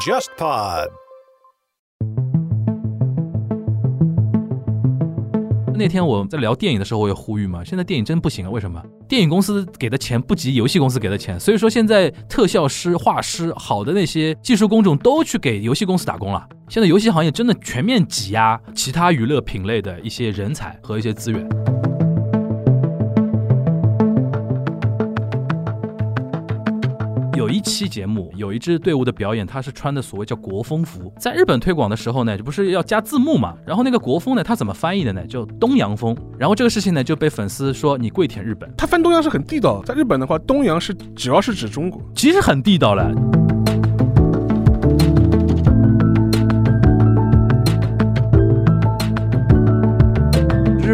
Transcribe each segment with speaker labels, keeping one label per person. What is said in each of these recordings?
Speaker 1: JustPod。
Speaker 2: 那天我在聊电影的时候，我也呼吁嘛，现在电影真不行了，为什么？电影公司给的钱不及游戏公司给的钱，所以说现在特效师、画师、好的那些技术工种都去给游戏公司打工了。现在游戏行业真的全面挤压其他娱乐品类的一些人才和一些资源。有一期节目，有一支队伍的表演，他是穿的所谓叫国风服，在日本推广的时候呢，就不是要加字幕嘛？然后那个国风呢，他怎么翻译的呢？叫东洋风。然后这个事情呢，就被粉丝说你跪舔日本，
Speaker 3: 他翻东洋是很地道，在日本的话，东洋是主要是指中国。
Speaker 2: 其实很地道了。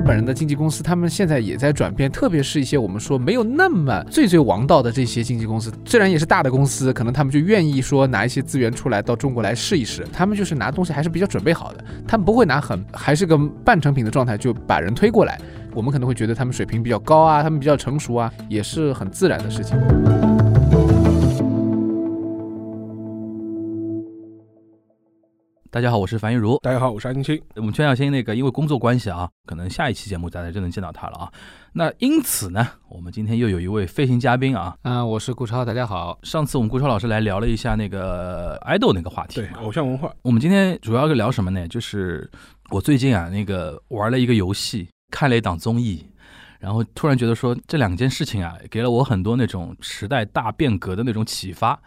Speaker 4: 日本人的经纪公司，他们现在也在转变，特别是一些我们说没有那么最最王道的这些经纪公司，虽然也是大的公司，可能他们就愿意说拿一些资源出来到中国来试一试，他们就是拿东西还是比较准备好的，他们不会拿很还是个半成品的状态就把人推过来，我们可能会觉得他们水平比较高啊，他们比较成熟啊，也是很自然的事情。
Speaker 2: 大家好，我是樊玉茹。
Speaker 3: 大家好，我是安青青。
Speaker 2: 我们全小新那个，因为工作关系啊，可能下一期节目大家就能见到他了啊。那因此呢，我们今天又有一位飞行嘉宾啊。
Speaker 4: 啊，我是顾超，大家好。
Speaker 2: 上次我们顾超老师来聊了一下那个爱豆那个话题，
Speaker 3: 对，偶像文化。
Speaker 2: 我们今天主要是聊什么呢？就是我最近啊，那个玩了一个游戏，看了一档综艺，然后突然觉得说这两件事情啊，给了我很多那种时代大变革的那种启发。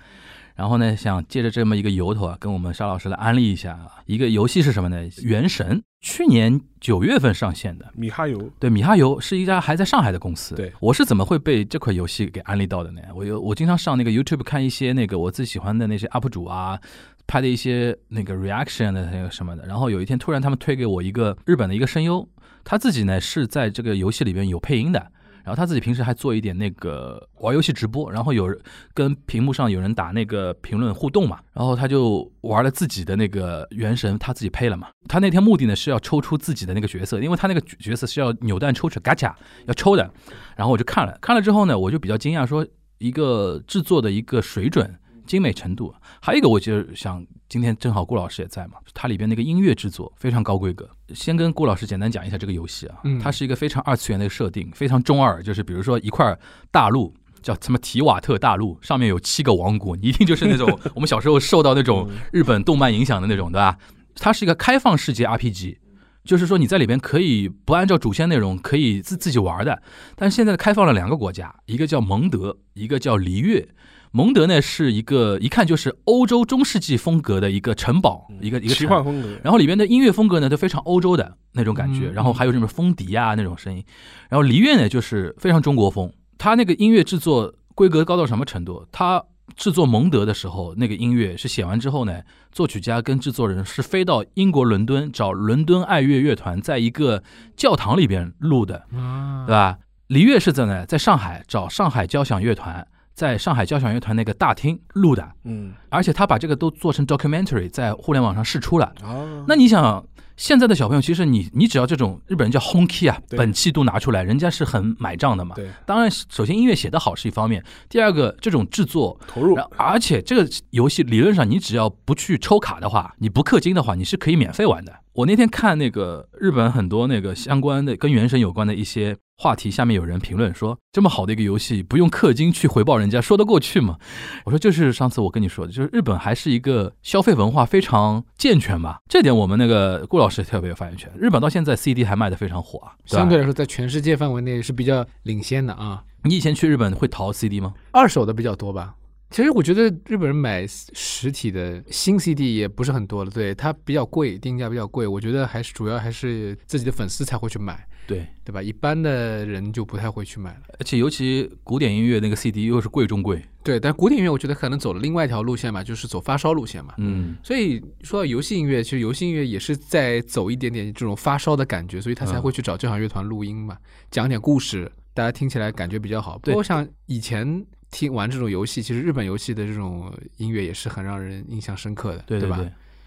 Speaker 2: 然后呢，想借着这么一个由头啊，跟我们沙老师来安利一下啊，一个游戏是什么呢？《原神》去年九月份上线的，
Speaker 3: 米哈游。
Speaker 2: 对，米哈游是一家还在上海的公司。
Speaker 3: 对，
Speaker 2: 我是怎么会被这款游戏给安利到的呢？我有我经常上那个 YouTube 看一些那个我自己喜欢的那些 UP 主啊，拍的一些那个 reaction 的那个什么的。然后有一天突然他们推给我一个日本的一个声优，他自己呢是在这个游戏里边有配音的。然后他自己平时还做一点那个玩游戏直播，然后有跟屏幕上有人打那个评论互动嘛，然后他就玩了自己的那个原神，他自己配了嘛。他那天目的呢是要抽出自己的那个角色，因为他那个角色是要扭蛋抽出嘎卡要抽的。然后我就看了看了之后呢，我就比较惊讶，说一个制作的一个水准。精美程度，还有一个，我就想今天正好顾老师也在嘛，它里边那个音乐制作非常高规格。先跟顾老师简单讲一下这个游戏啊，它是一个非常二次元的设定，非常中二，就是比如说一块大陆叫什么提瓦特大陆，上面有七个王国，你一定就是那种 我们小时候受到那种日本动漫影响的那种，对吧？它是一个开放世界 RPG，就是说你在里边可以不按照主线内容可以自自己玩的，但是现在开放了两个国家，一个叫蒙德，一个叫璃月。蒙德呢是一个一看就是欧洲中世纪风格的一个城堡，一个一个
Speaker 3: 奇幻风格。
Speaker 2: 然后里边的音乐风格呢都非常欧洲的那种感觉，然后还有什么风笛啊那种声音。然后璃月呢就是非常中国风，它那个音乐制作规格高到什么程度？它制作蒙德的时候，那个音乐是写完之后呢，作曲家跟制作人是飞到英国伦敦找伦敦爱乐乐团，在一个教堂里边录的，对吧？璃月是在呢，在上海找上海交响乐团。在上海交响乐团那个大厅录的，
Speaker 3: 嗯，
Speaker 2: 而且他把这个都做成 documentary，在互联网上试出了。哦，那你想，现在的小朋友其实你你只要这种日本人叫 hon key 啊，本气度拿出来，人家是很买账的嘛。
Speaker 3: 对，
Speaker 2: 当然，首先音乐写得好是一方面，第二个这种制作
Speaker 3: 投入，
Speaker 2: 而且这个游戏理论上你只要不去抽卡的话，你不氪金的话，你是可以免费玩的。我那天看那个日本很多那个相关的跟原神有关的一些。话题下面有人评论说：“这么好的一个游戏，不用氪金去回报人家，说得过去吗？”我说：“就是上次我跟你说的，就是日本还是一个消费文化非常健全吧。这点我们那个顾老师特别有发言权。日本到现在 CD 还卖得非常火啊，
Speaker 4: 相对来说在全世界范围内是比较领先的啊。
Speaker 2: 你以前去日本会淘 CD 吗？
Speaker 4: 二手的比较多吧。其实我觉得日本人买实体的新 CD 也不是很多了，对它比较贵，定价比较贵。我觉得还是主要还是自己的粉丝才会去买。”
Speaker 2: 对
Speaker 4: 对吧？一般的人就不太会去买了，
Speaker 2: 而且尤其古典音乐那个 CD 又是贵中贵。
Speaker 4: 对，但古典音乐我觉得可能走了另外一条路线嘛，就是走发烧路线嘛。
Speaker 2: 嗯，
Speaker 4: 所以说到游戏音乐，其实游戏音乐也是在走一点点这种发烧的感觉，所以他才会去找交响乐团录音嘛，讲点故事，大家听起来感觉比较好。不过像以前听玩这种游戏，其实日本游戏的这种音乐也是很让人印象深刻的，
Speaker 2: 对
Speaker 4: 吧？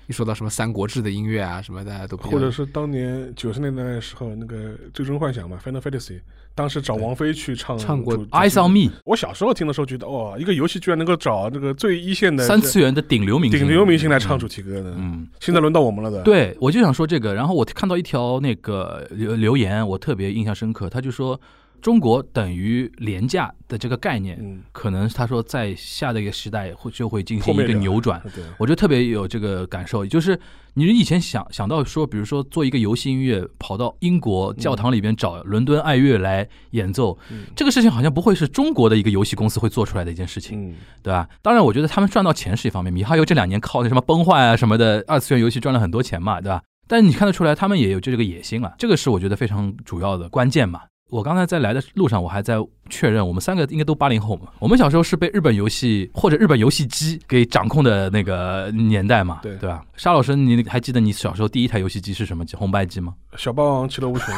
Speaker 4: 一说到什么《三国志》的音乐啊，什么大家都
Speaker 3: 或者是当年九十年代的时候，那个《最终幻想》嘛，《Final Fantasy》，当时找王菲去唱
Speaker 4: 唱过
Speaker 2: Eyes on me，
Speaker 3: 我小时候听的时候觉得，哇，一个游戏居然能够找这个最一线的
Speaker 2: 三次元的顶流明星，
Speaker 3: 顶流明星来唱主题歌的。
Speaker 2: 嗯，
Speaker 3: 现在轮到我们了的。，
Speaker 2: 对，我就想说这个。然后我看到一条那个留留言，我特别印象深刻，他就说中国等于廉价的这个概念，
Speaker 3: 嗯，
Speaker 2: 可能他说在下的一个时代会就会进行一个扭转。
Speaker 3: 对，
Speaker 2: 我觉得特别有这个感受，就是你以前想想到说，比如说做一个游戏音乐，跑到英国教堂里边找伦敦爱乐来演奏，
Speaker 3: 嗯
Speaker 2: 这个事情好像不会是中国的一个游戏公司会做出来的一件事情，
Speaker 3: 嗯，
Speaker 2: 对吧？当然，我觉得他们赚到钱是一方面，米哈游这两年靠那什么崩坏啊什么的二次元游戏赚了很多钱嘛，对吧？但是你看得出来，他们也有这个野心啊，这个是我觉得非常主要的关键嘛。我刚才在来的路上，我还在确认，我们三个应该都八零后嘛。我们小时候是被日本游戏或者日本游戏机给掌控的那个年代嘛，
Speaker 3: 对
Speaker 2: 对吧？沙老师，你还记得你小时候第一台游戏机是什么机？红白机吗？
Speaker 3: 小霸王其乐无穷。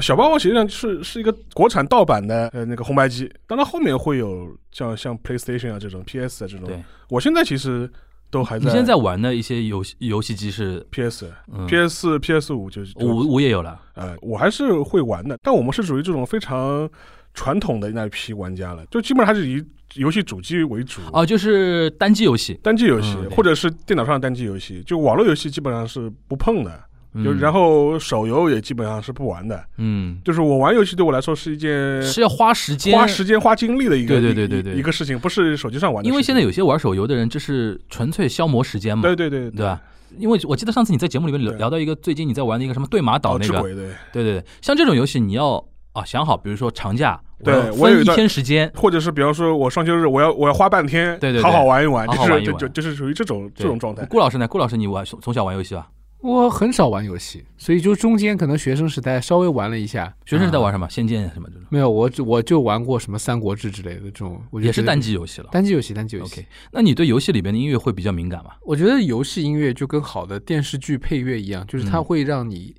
Speaker 3: 小霸王实际上是是一个国产盗版的呃那个红白机，当然后面会有像像 PlayStation 啊这种 PS 啊这种
Speaker 2: 对，
Speaker 3: 我现在其实都还在。
Speaker 2: 你现在玩的一些游戏游戏机是
Speaker 3: ？PS、
Speaker 2: 嗯。
Speaker 3: PS 四、PS 五就是
Speaker 2: 五五也有了，
Speaker 3: 呃，我还是会玩的，但我们是属于这种非常传统的那一批玩家了，就基本上还是以游戏主机为主。
Speaker 2: 哦，就是单机游戏，
Speaker 3: 单机游戏、
Speaker 2: 嗯
Speaker 3: 或者是电脑上的单机游戏，就网络游戏基本上是不碰的，就
Speaker 2: 嗯
Speaker 3: 然后手游也基本上是不玩的。
Speaker 2: 嗯，
Speaker 3: 就是我玩游戏对我来说是一件
Speaker 2: 是要花时间
Speaker 3: 花时间花精力的一个
Speaker 2: 对对对对对
Speaker 3: 一一个事情，不是手机上玩的。
Speaker 2: 因为现在有些玩手游的人，这是纯粹消磨时间嘛，
Speaker 3: 对对对
Speaker 2: 对吧？因为我记得上次你在节目里面聊聊到一个最近你在玩的一个什么对马岛那个，
Speaker 3: 对，
Speaker 2: 对对对，像这种游戏你要啊想好，比如说长假，
Speaker 3: 对
Speaker 2: 要分一
Speaker 3: 我有一
Speaker 2: 天时间，
Speaker 3: 或者是比方说我双休日我要我要花半天，
Speaker 2: 对对对
Speaker 3: 好好玩一玩，就是
Speaker 2: 好好玩一玩
Speaker 3: 就就就是属于这种这种状态。
Speaker 2: 顾老师呢？顾老师你玩从小玩游戏吧？
Speaker 4: 我很少玩游戏，所以就中间可能学生时代稍微玩了一下。
Speaker 2: 学生时代玩
Speaker 4: 啊
Speaker 2: 什么？仙剑什么这种，
Speaker 4: 没有，我只我就玩过什么《三国志》之类的这种，
Speaker 2: 也是单机游戏了。
Speaker 4: 单机游戏，单机游戏。
Speaker 2: OK，那你对游戏里边的音乐会比较敏感吗？
Speaker 4: 我觉得游戏音乐就跟好的电视剧配乐一样，就是它
Speaker 2: 嗯
Speaker 4: 会让你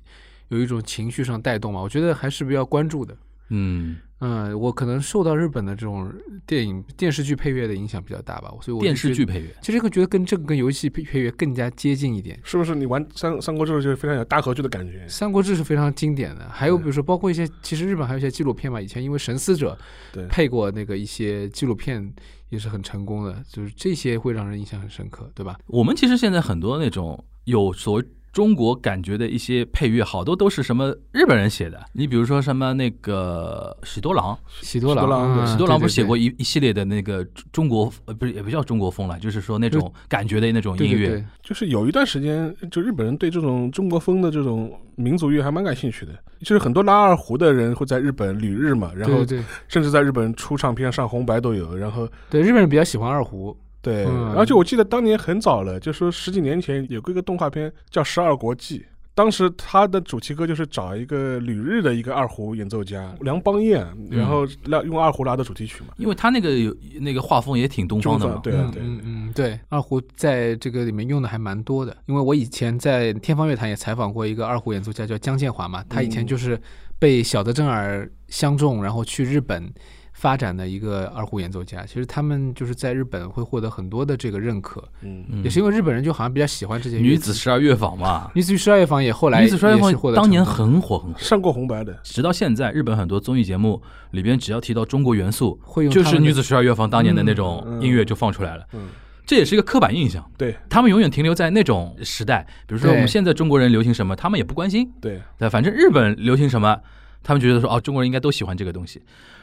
Speaker 4: 有一种情绪上带动嘛。我觉得还是比较关注的。
Speaker 2: 嗯，
Speaker 4: 嗯，我可能受到日本的这种电影、电视剧配乐的影响比较大吧，所以我
Speaker 2: 电视，剧配乐，
Speaker 4: 其实会觉得跟这个跟游戏配配乐更加接近一点。
Speaker 3: 是不是你玩三三国志就非常有大合剧的感觉？
Speaker 4: 《三国志》是非常经典的，还有比如说，包括一些，其实日本还有一些纪录片嘛，以前因为《神思者
Speaker 3: 对》
Speaker 4: 配过那个一些纪录片，也是很成功的，就是这些会让人印象很深刻，对吧？
Speaker 2: 我们其实现在很多那种有所谓中国感觉的一些配乐，好多都是什么日本人写的。你比如说什么那个喜多郎，
Speaker 4: 喜多郎，
Speaker 3: 喜多郎
Speaker 2: 不是写过一一系列的那个中中国呃不是也不叫中国风了，就是说那种感觉的那种音乐。
Speaker 4: 对对对
Speaker 3: 就是有一段时间，就日本人对这种中国风的这种民族乐还蛮感兴趣的。就是很多拉二胡的人会在日本旅日嘛，然后甚至在日本出唱片、上红白都有。然后
Speaker 4: 对，日本人比较喜欢二胡，
Speaker 3: 对，
Speaker 4: 嗯。
Speaker 3: 而且我记得当年很早了，就说十几年前有过一个动画片叫《十二国记》。当时他的主题歌就是找一个旅日的一个二胡演奏家梁邦彦，然后拉用二胡拉的主题曲嘛。
Speaker 2: 因为他那个有那个画风也挺东方的
Speaker 3: 对
Speaker 4: 嗯嗯，对，二胡在这个里面用的还蛮多的，因为我以前在天方乐坛也采访过一个二胡演奏家叫江建华嘛，他以前
Speaker 3: 嗯。
Speaker 4: 就是被小泽征尔相中，然后去日本发展的一个二胡演奏家。其实他们就是在日本会获得很多的这个认可，
Speaker 3: 嗯，
Speaker 2: 嗯
Speaker 4: 也是因为日本人就好像比较喜欢这些
Speaker 2: 女子十二乐坊嘛。
Speaker 4: 女子十二乐坊也后来
Speaker 2: 女子十二乐坊当年很火很火，
Speaker 3: 上过红白的。
Speaker 2: 直到现在，日本很多综艺节目里边只要提到中国元素，
Speaker 4: 会用
Speaker 2: 就是女子十二乐坊当年的那种音乐就放出来了。
Speaker 3: 嗯，
Speaker 2: 这也是一个刻板印象，
Speaker 3: 对
Speaker 2: 他们永远停留在那种时代。比如说我们现在中国人流行什么，他们也不关心，
Speaker 3: 对，
Speaker 2: 对，反正日本流行什么，他们觉得说哦，中国人应该都喜欢这个东西。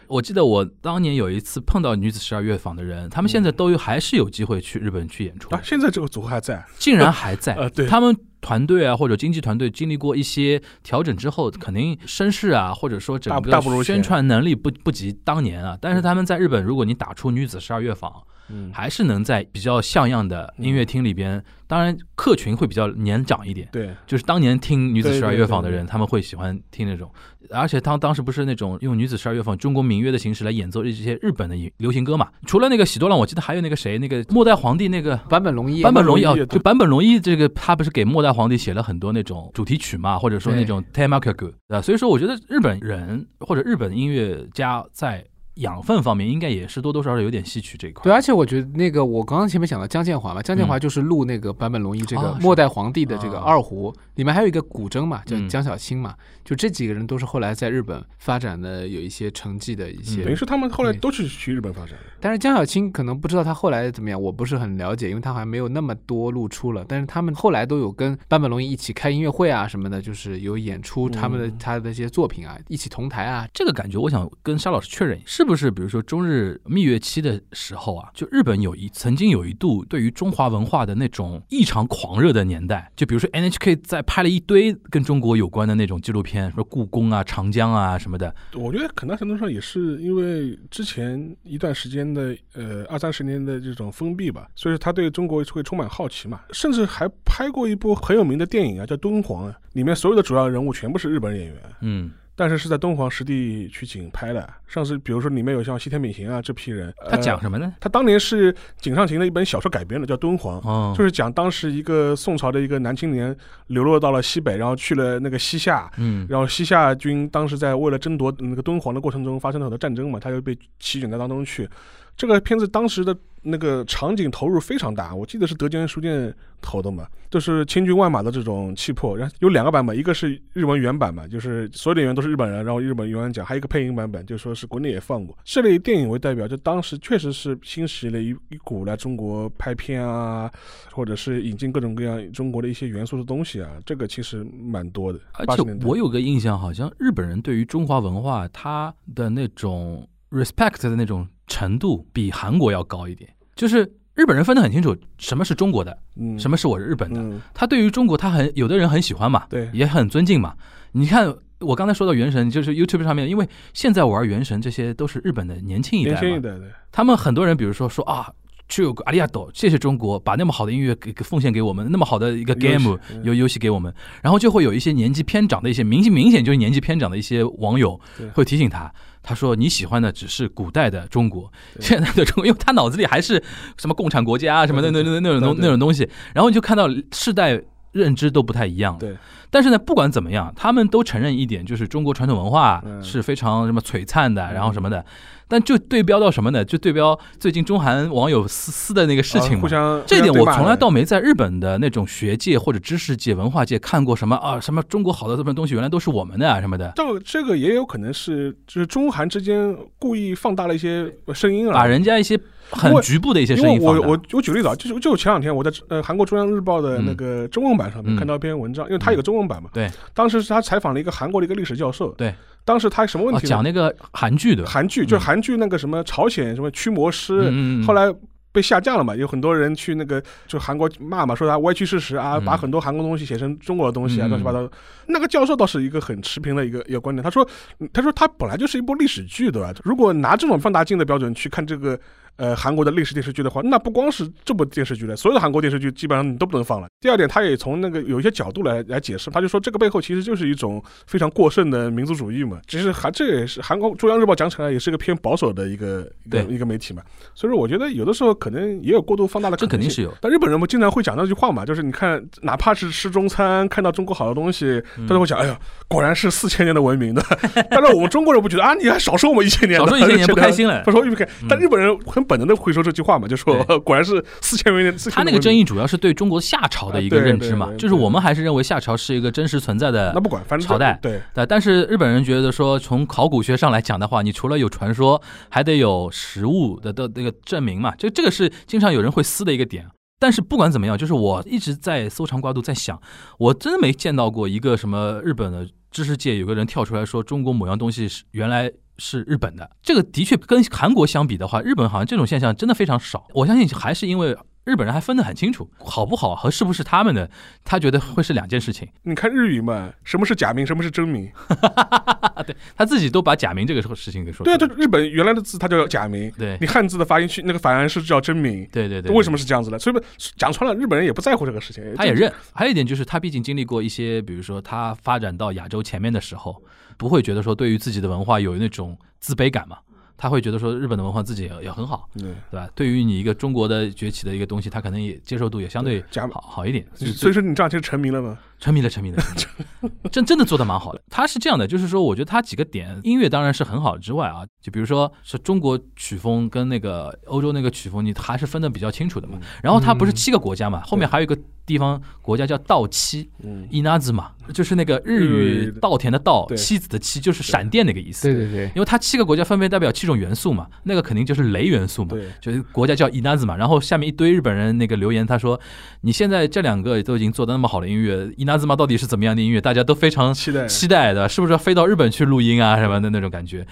Speaker 2: 我记得我当年有一次碰到女子十二乐坊的人，他们现在都有还是有机会去日本去演出，
Speaker 3: 啊，现在这个组合还在。
Speaker 2: 竟然还在。
Speaker 3: 呃对
Speaker 2: 他们团队啊或者经纪团队经历过一些调整之后，肯定声势啊或者说整个宣传能力不不及当年啊。但是他们在日本，如果你打出女子十二乐坊，
Speaker 3: 嗯，
Speaker 2: 还是能在比较像样的音乐厅里边，当然客群会比较年长一点。
Speaker 3: 对，
Speaker 2: 就是当年听女子十二乐坊的人，他们会喜欢听那种，而且当当时不是那种用女子十二乐坊中国民乐的形式来演奏一些日本的流行歌嘛？除了那个喜多郎，我记得还有那个谁，那个末代皇帝那个
Speaker 4: 坂本龙一，
Speaker 2: 坂本龙一啊，就坂本龙一这个他不是给末代皇帝写了很多那种主题曲嘛，或者说那种 tema 曲，对吧？所以说我觉得日本人或者日本音乐家在养分方面应该也是多多少少有点吸取这一块。
Speaker 4: 对，而且我觉得那个我刚刚前面讲到江建华嘛，江建华就是录那个坂本龙一这个末代皇帝的这个
Speaker 2: 啊
Speaker 4: 二胡，里面还有一个古筝嘛，叫
Speaker 2: 嗯
Speaker 4: 江小青嘛，就这几个人都是后来在日本发展的有一些成绩的一些。
Speaker 2: 嗯
Speaker 3: 等于是他们后来都是去日本发展的。
Speaker 4: 但是江小青可能不知道他后来怎么样，我不是很了解，因为他好像没有那么多露出了。但是他们后来都有跟坂本龙一一起开音乐会啊什么的，就是有演出他们的、
Speaker 3: 嗯
Speaker 4: 他的一些作品啊，一起同台啊。
Speaker 2: 这个感觉，我想跟沙老师确认，是不是比如说中日蜜月期的时候啊，就日本有一曾经有一度对于中华文化的那种异常狂热的年代，就比如说 NHK 在拍了一堆跟中国有关的那种纪录片，说故宫啊、长江啊什么的，
Speaker 3: 我觉得很大程度上也是因为之前一段时间的呃二三十年的这种封闭吧，所以他对中国会充满好奇嘛，甚至还拍过一部很有名的电影啊，叫《敦煌》啊，里面所有的主要人物全部是日本演员。
Speaker 2: 嗯，
Speaker 3: 但是是在敦煌实地取景拍的，上次比如说里面有像西天敏行啊这批人，
Speaker 2: 他讲
Speaker 3: 呃、
Speaker 2: 什么呢？
Speaker 3: 他当年是井上行的一本小说改编的，叫《敦煌》，
Speaker 2: 哦，
Speaker 3: 就是讲当时一个宋朝的一个男青年流落到了西北，然后去了那个西夏，
Speaker 2: 嗯，
Speaker 3: 然后西夏军当时在为了争夺那个敦煌的过程中发生了很多战争嘛，他就被席卷在当中去。这个片子当时的那个场景投入非常大，我记得是德间书店投的嘛，就是千军万马的这种气魄。然后有两个版本，一个是日文原版嘛，就是所有的演员都是日本人，然后日本原文讲；还有一个配音版本，就说是国内也放过。这类电影为代表，就当时确实是兴起了一一股来中国拍片啊，或者是引进各种各样中国的一些元素的东西啊，这个其实蛮多的。
Speaker 2: 而且我有个印象，好像日本人对于中华文化他的那种 respect 的那种程度比韩国要高一点。就是日本人分得很清楚，什么是中国的，
Speaker 3: 嗯，
Speaker 2: 什么是我是日本的。
Speaker 3: 嗯，
Speaker 2: 他对于中国，他很有的人很喜欢嘛，
Speaker 3: 对
Speaker 2: 也很尊敬嘛。你看，我刚才说到《原神》，就是 YouTube 上面，因为现在玩《原神》这些都是日本的年轻一代嘛，
Speaker 3: 年轻一代的，
Speaker 2: 他们很多人，比如说说啊。去有个阿里亚多，谢谢中国，把那么好的音乐给给奉献给我们，那么好的一个 game
Speaker 3: 嗯。
Speaker 2: 游游戏给我们，然后就会有一些年纪偏长的一些明显明显就是年纪偏长的一些网友会提醒他，他说你喜欢的只是古代的中国，现在的中国，因为他脑子里还是什么共产国家啊什么的那那那那种东那种东西，然后你就看到世代认知都不太一样了。
Speaker 3: 对，
Speaker 2: 但是呢，不管怎么样，他们都承认一点，就是中国传统文化
Speaker 3: 嗯。
Speaker 2: 是非常什么璀璨的，
Speaker 3: 嗯。
Speaker 2: 然后什么的。但就对标到什么呢？就对标最近中韩网友撕撕的那个事情嘛。
Speaker 3: 啊互相
Speaker 2: 这一点我从来倒没在日本的那种学界或者知识界、文化界看过什么啊，什么中国好的这么东西原来都是我们的啊什么的，
Speaker 3: 这个这个也有可能是就是中韩之间故意放大了一些声音啊，
Speaker 2: 把人家一些很局部的一些声音放大。
Speaker 3: 我我我举例子啊，就是就前两天我在呃韩国中央日报的那个中文版上面
Speaker 2: 嗯。
Speaker 3: 看到一篇文章，因为它有个中文版嘛，
Speaker 2: 对，
Speaker 3: 当时是他采访了一个韩国的一个历史教授，
Speaker 2: 对，
Speaker 3: 当时他什么问
Speaker 2: 哦
Speaker 3: 题呢？
Speaker 2: 讲那个韩剧的，
Speaker 3: 韩剧就是韩剧那个什么朝鲜什么驱魔师，后来。被下架了嘛？有很多人去那个就韩国骂嘛，说他歪曲事实啊，
Speaker 2: 嗯
Speaker 3: 把很多韩国东西写成中国的东西啊，
Speaker 2: 嗯
Speaker 3: 乱七八糟。那个教授倒是一个很持平的一个一个观点，他说，嗯他说他本来就是一部历史剧，对吧？如果拿这种放大镜的标准去看这个呃韩国的历史电视剧的话，那不光是这部电视剧了，所有的韩国电视剧基本上你都不能放了。第二点，他也从那个有一些角度来来解释，他就说这个背后其实就是一种非常过剩的民族主义嘛。其实韩这也是韩国中央日报讲起来也是一个偏保守的一个一个
Speaker 2: 对
Speaker 3: 一个媒体嘛，所以说我觉得有的时候可能也有过度放大的可能性。
Speaker 2: 这肯定是有。
Speaker 3: 但日本人不经常会讲那句话嘛，就是你看，哪怕是吃中餐，看到中国好的东西，
Speaker 2: 嗯
Speaker 3: 他都会讲，哎呀，果然是四千年的文明的。但是我们中国人不觉得啊，你还少说我们一千年，
Speaker 2: 少 说一千年不开心了
Speaker 3: 他说不开
Speaker 2: 嗯。
Speaker 3: 但日本人很本能的会说这句话嘛，就说 果然是四千年，
Speaker 2: 他那个争议主要是对中国夏朝的一个认知嘛就是我们还是认为夏朝是一个真实存在的
Speaker 3: 那不管，反正
Speaker 2: 朝代
Speaker 3: 对
Speaker 2: 对，但是日本人觉得说，从考古学上来讲的话，你除了有传说，还得有实物的的那个证明嘛。这这个是经常有人会撕的一个点。但是不管怎么样，就是我一直在搜肠刮肚在想，我真的没见到过一个什么日本的知识界有个人跳出来说中国某样东西是原来是日本的。这个的确跟韩国相比的话，日本好像这种现象真的非常少。我相信还是因为日本人还分得很清楚，好不好和是不是他们的，他觉得会是两件事情。
Speaker 3: 你看日语嘛，什么是假名，什么是真名？
Speaker 2: 对他自己都把假名这个事情给说出
Speaker 3: 对啊，日本原来的字它叫假名，
Speaker 2: 对
Speaker 3: 你汉字的发音去那个反而是叫真名。
Speaker 2: 对对对，
Speaker 3: 为什么是这样子的？所以讲穿了，日本人也不在乎这个事情，
Speaker 2: 他也认。还有一点就是，他毕竟经历过一些，比如说他发展到亚洲前面的时候，不会觉得说对于自己的文化有那种自卑感嘛。他会觉得说日本的文化自己也也很好，
Speaker 3: 对。
Speaker 2: 对吧？对于你一个中国的崛起的一个东西，他可能也接受度也相对
Speaker 3: 假
Speaker 2: 好好一点。所以
Speaker 3: 所以说你这样就成名了吗？
Speaker 2: 沉迷了，沉迷了，沉迷了真真的做的蛮好的。他是这样的，就是说，我觉得他几个点，音乐当然是很好之外啊，就比如说是中国曲风跟那个欧洲那个曲风，你还是分的比较清楚的嘛。然后他不是七个国家嘛，后面还有一个地方国家叫稻妻，
Speaker 3: 嗯，
Speaker 2: 伊那兹嘛，就是那个日语稻田的稻，妻子的妻，就是闪电那个意思。
Speaker 4: 对对对，
Speaker 2: 因为他七个国家分别代表七种元素嘛，那个肯定就是雷元素嘛，就是国家叫伊那兹嘛。然后下面一堆日本人那个留言，他说：“你现在这两个都已经做的那么好的音乐，伊那兹嘛到底是怎么样的音乐？大家都非常
Speaker 3: 期待
Speaker 2: 期待的，是不是要飞到日本去录音啊什么的那种感觉？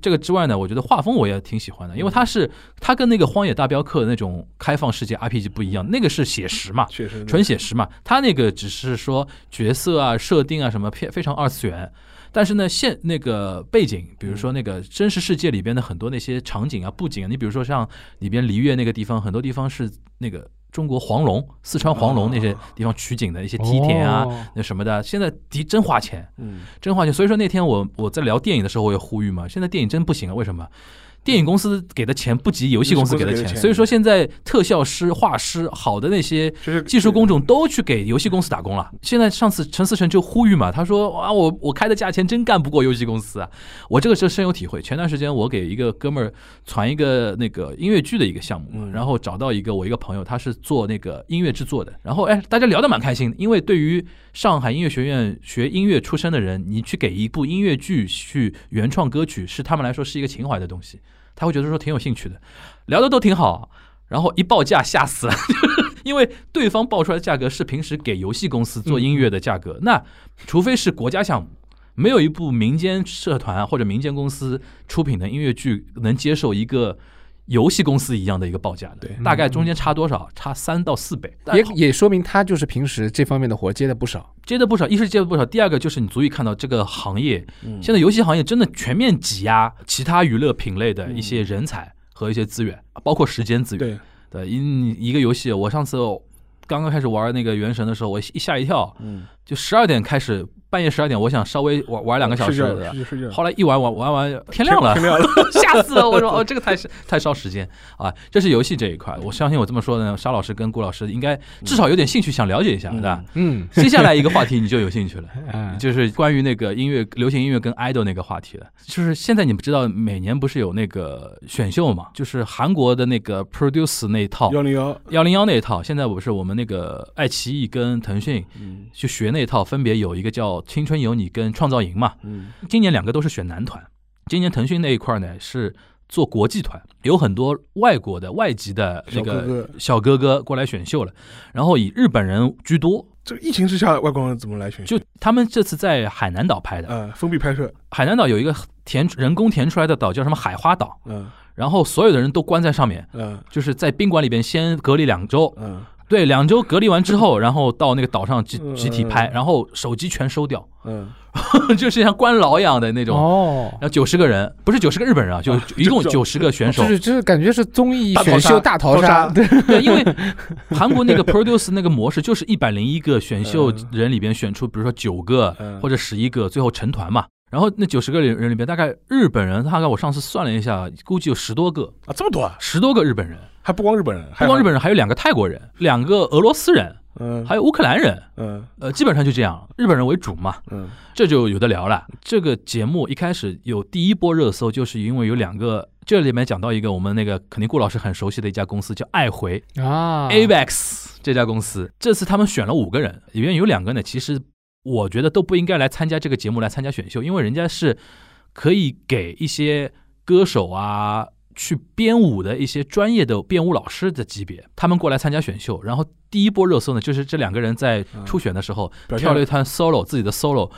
Speaker 2: 这个之外呢，我觉得画风我也挺喜欢的，因为它是它跟那个《荒野大镖客》那种开放世界 RPG 不一样，那个是写实嘛，
Speaker 3: 确实
Speaker 2: 纯写实嘛，它那个只是说角色啊、设定啊什么偏非常二次元。但是呢，现那个背景，比如说那个真实世界里边的很多那些场景啊、布景啊，你比如说像里边璃月那个地方，很多地方是那个中国黄龙、四川黄龙那些地方取景的一些梯田啊、
Speaker 4: 哦
Speaker 2: 那什么的，现在的真花钱，
Speaker 3: 嗯，
Speaker 2: 真花钱。所以说那天我我在聊电影的时候，我也呼吁嘛，现在电影真不行了，为什么？电影公司给的钱不及游戏公司给的钱，所以说现在特效师、画师、好的那些技术工种都去给游戏公司打工了。现在上次陈思诚就呼吁嘛，他说啊，我我开的价钱真干不过游戏公司啊。我这个是深有体会。前段时间我给一个哥们儿传一个那个音乐剧的一个项目，
Speaker 3: 嗯
Speaker 2: 然后找到一个我一个朋友，他是做那个音乐制作的，然后哎，大家聊得蛮开心的，因为对于上海音乐学院学音乐出身的人，你去给一部音乐剧去原创歌曲，是他们来说是一个情怀的东西，他会觉得说挺有兴趣的，聊的都挺好。然后一报价吓死了，因为对方报出来的价格是平时给游戏公司做音乐的价格，那除非是国家项目，没有一部民间社团或者民间公司出品的音乐剧能接受一个游戏公司一样的一个报价的。
Speaker 3: 对
Speaker 2: 大概中间差多少？差三到四倍，
Speaker 4: 也也说明他就是平时这方面的活接的不少。
Speaker 2: 接的不少，一是接的不少，第二个就是你足以看到这个行业，
Speaker 3: 嗯
Speaker 2: 现在游戏行业真的全面挤压其他娱乐品类的一些人才和一些资源，包括时间资源。
Speaker 3: 对，
Speaker 2: 对，一一个游戏，我上次刚刚开始玩那个《原神》的时候，我一吓一跳，
Speaker 3: 嗯，
Speaker 2: 就十二点开始，半夜十二点，我想稍微玩玩两个小时后来一玩玩玩完天亮了，
Speaker 3: 天亮了，
Speaker 2: 吓死了！我说 哦，这个太太烧时间啊！这是游戏这一块，我相信我这么说呢，沙老师跟顾老师应该至少有点兴趣，想了解一下，对吧？
Speaker 4: 嗯
Speaker 2: 接下来一个话题你就有兴趣了，
Speaker 4: 啊，
Speaker 2: 就是关于那个音乐、流行音乐跟 idol 那个话题了。就是现在你们知道，每年不是有那个选秀嘛？就是韩国的那个 Produce 那一套，
Speaker 3: 幺零幺，
Speaker 2: 幺零幺那一套，现在不是我们那个爱奇艺跟腾讯
Speaker 3: 嗯
Speaker 2: 去学那一套，分别有一个叫《青春有你》跟《创造营》嘛。
Speaker 3: 嗯。
Speaker 2: 今年两个都是选男团，今年腾讯那一块呢是做国际团，有很多外国的外籍的那个小哥哥。过来选秀了，然后以日本人居多。
Speaker 3: 这个疫情之下，外国人怎么来选秀？
Speaker 2: 就他们这次在海南岛拍的，
Speaker 3: 啊，封闭拍摄，
Speaker 2: 海南岛有一个填人工填出来的岛叫什么海花岛，
Speaker 3: 嗯。
Speaker 2: 然后所有的人都关在上面，
Speaker 3: 嗯。
Speaker 2: 就是在宾馆里边先隔离两周，
Speaker 3: 嗯
Speaker 2: 对，两周隔离完之后，然后到那个岛上集
Speaker 3: 嗯
Speaker 2: 集体拍，然后手机全收掉，
Speaker 3: 嗯，
Speaker 2: 就是像关牢一样的那种。
Speaker 4: 哦，
Speaker 2: 然后九十个人，不是九十个日本人啊，就一共九十个选手。
Speaker 4: 就。是就是感觉是综艺选秀大逃
Speaker 3: 逃杀。
Speaker 4: 对，
Speaker 2: 对，因为 韩国那个 produce 那个模式就是一百零一个选秀人里边选出，比如说九个
Speaker 3: 嗯。
Speaker 2: 或者十一个，最后成团嘛。然后那九十个人里边，大概日本人大概我上次算了一下，估计有十多个，
Speaker 3: 啊，这么多啊，
Speaker 2: 十多个日本人，
Speaker 3: 还不光日本人，
Speaker 2: 不光日本人，还有两个泰国人，两个俄罗斯人，
Speaker 3: 嗯，
Speaker 2: 还有乌克兰人。
Speaker 3: 嗯
Speaker 2: 呃，基本上就这样，日本人为主嘛，
Speaker 3: 嗯
Speaker 2: 这就有的聊了。这个节目一开始有第一波热搜，就是因为有两个，这里面讲到一个我们那个肯定顾老师很熟悉的一家公司，叫爱回
Speaker 4: 啊
Speaker 2: AVEX 这家公司。这次他们选了五个人，里面有两个呢，其实我觉得都不应该来参加这个节目，来参加选秀，因为人家是可以给一些歌手啊。去编舞的一些专业的编舞老师的级别，他们过来参加选秀，然后第一波热搜呢，就是这两个人在初选的时候跳了一段 solo，自己的 solo，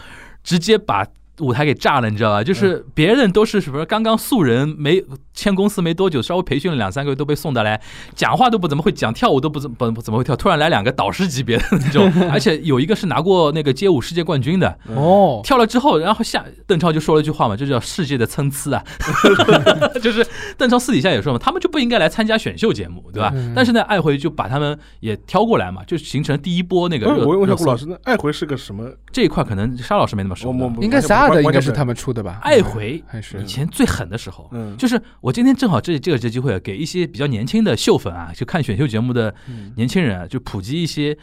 Speaker 2: 直接把舞台给炸了，你知道吧？就是别人都是什么刚刚素人，没签公司没多久，稍微培训了两三个月都被送的来，讲话都不怎么会讲，跳舞都不怎不不怎么会跳，突然来两个导师级别的那种，而且有一个是拿过那个街舞世界冠军的。
Speaker 4: 哦，
Speaker 2: 跳了之后，然后下邓超就说了一句话嘛，这叫世界的参差啊，就是邓超私底下也说嘛，他们就不应该来参加选秀节目，对吧？
Speaker 4: 嗯
Speaker 2: 但是呢，爱回就把他们也挑过来嘛，就形成第一波那个热。
Speaker 3: 不是我问一下顾老师，那爱回是个什么？
Speaker 2: 这一块可能沙老师没那么熟
Speaker 4: 应该 SAR 的应该是他
Speaker 3: 们，
Speaker 4: 出的吧？
Speaker 2: 爱回
Speaker 4: 还是
Speaker 2: 以前最狠的时候，
Speaker 3: 嗯
Speaker 2: 就是我今天正好这这个这机会，啊给一些比较年轻的秀粉啊，就看选秀节目的
Speaker 3: 嗯
Speaker 2: 年轻人啊，就普及一些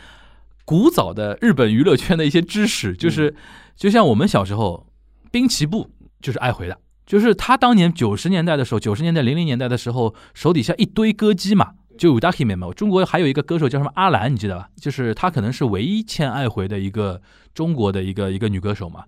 Speaker 2: 古早的日本娱乐圈的一些知识，就是就像我们小时候，滨崎步就是爱回的，就是他当年九十年代的时候，九十年代零零年代的时候，手底下一堆歌姬嘛。就 Udaki 嘛，中国还有一个歌手叫什么阿兰，你记得吧？就是她可能是唯一签爱回的一个中国的一个一个女歌手嘛。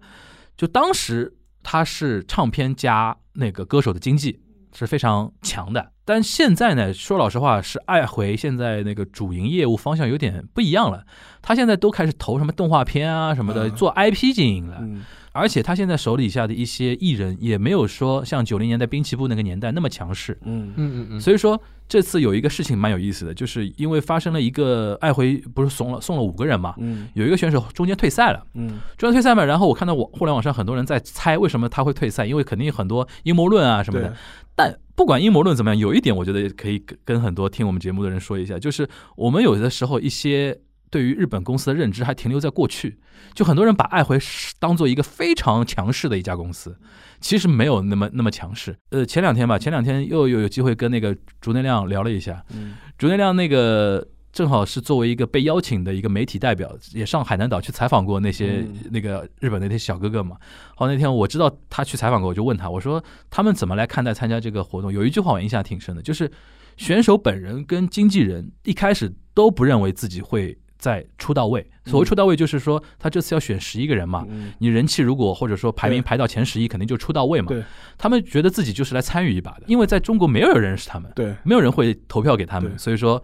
Speaker 2: 就当时他是唱片加那个歌手的经济是非常强的，但现在呢，说老实话，是爱回现在那个主营业务方向有点不一样了。他现在都开始投什么动画片啊什么的，
Speaker 3: 嗯
Speaker 2: 做 IP 经营了。
Speaker 3: 嗯
Speaker 2: 而且他现在手底下的一些艺人也没有说像九零年代滨崎步那个年代那么强势。
Speaker 3: 嗯。
Speaker 4: 嗯嗯嗯，
Speaker 2: 所以说这次有一个事情蛮有意思的，就是因为发生了一个爱回不是送了送了五个人嘛，
Speaker 3: 嗯。
Speaker 2: 有一个选手中间退赛了，
Speaker 3: 嗯。
Speaker 2: 中间退赛嘛，然后我看到我互联网上很多人在猜为什么他会退赛，因为肯定有很多阴谋论啊什么的。但不管阴谋论怎么样，有一点我觉得可以跟跟很多听我们节目的人说一下，就是我们有的时候一些对于日本公司的认知还停留在过去，就很多人把爱回当做一个非常强势的一家公司，其实没有那么那么强势。呃，前两天吧，前两天又有有机会跟那个竹内亮聊了一下，
Speaker 3: 嗯
Speaker 2: 竹内亮那个正好是作为一个被邀请的一个媒体代表，也上海南岛去采访过那些、
Speaker 3: 嗯
Speaker 2: 那个日本的那些小哥哥嘛。好，那天我知道他去采访过，我就问他，我说他们怎么来看待参加这个活动？有一句话我印象挺深的，就是选手本人跟经纪人一开始都不认为自己会在出到位。所谓出到位，就是说他这次要选十一个人嘛。
Speaker 3: 嗯
Speaker 2: 你人气如果或者说排名排到前十一，肯定就出到位嘛
Speaker 3: 对。
Speaker 2: 他们觉得自己就是来参与一把的，因为在中国没有人认识他们，
Speaker 3: 对
Speaker 2: 没有人会投票给他们，所以说，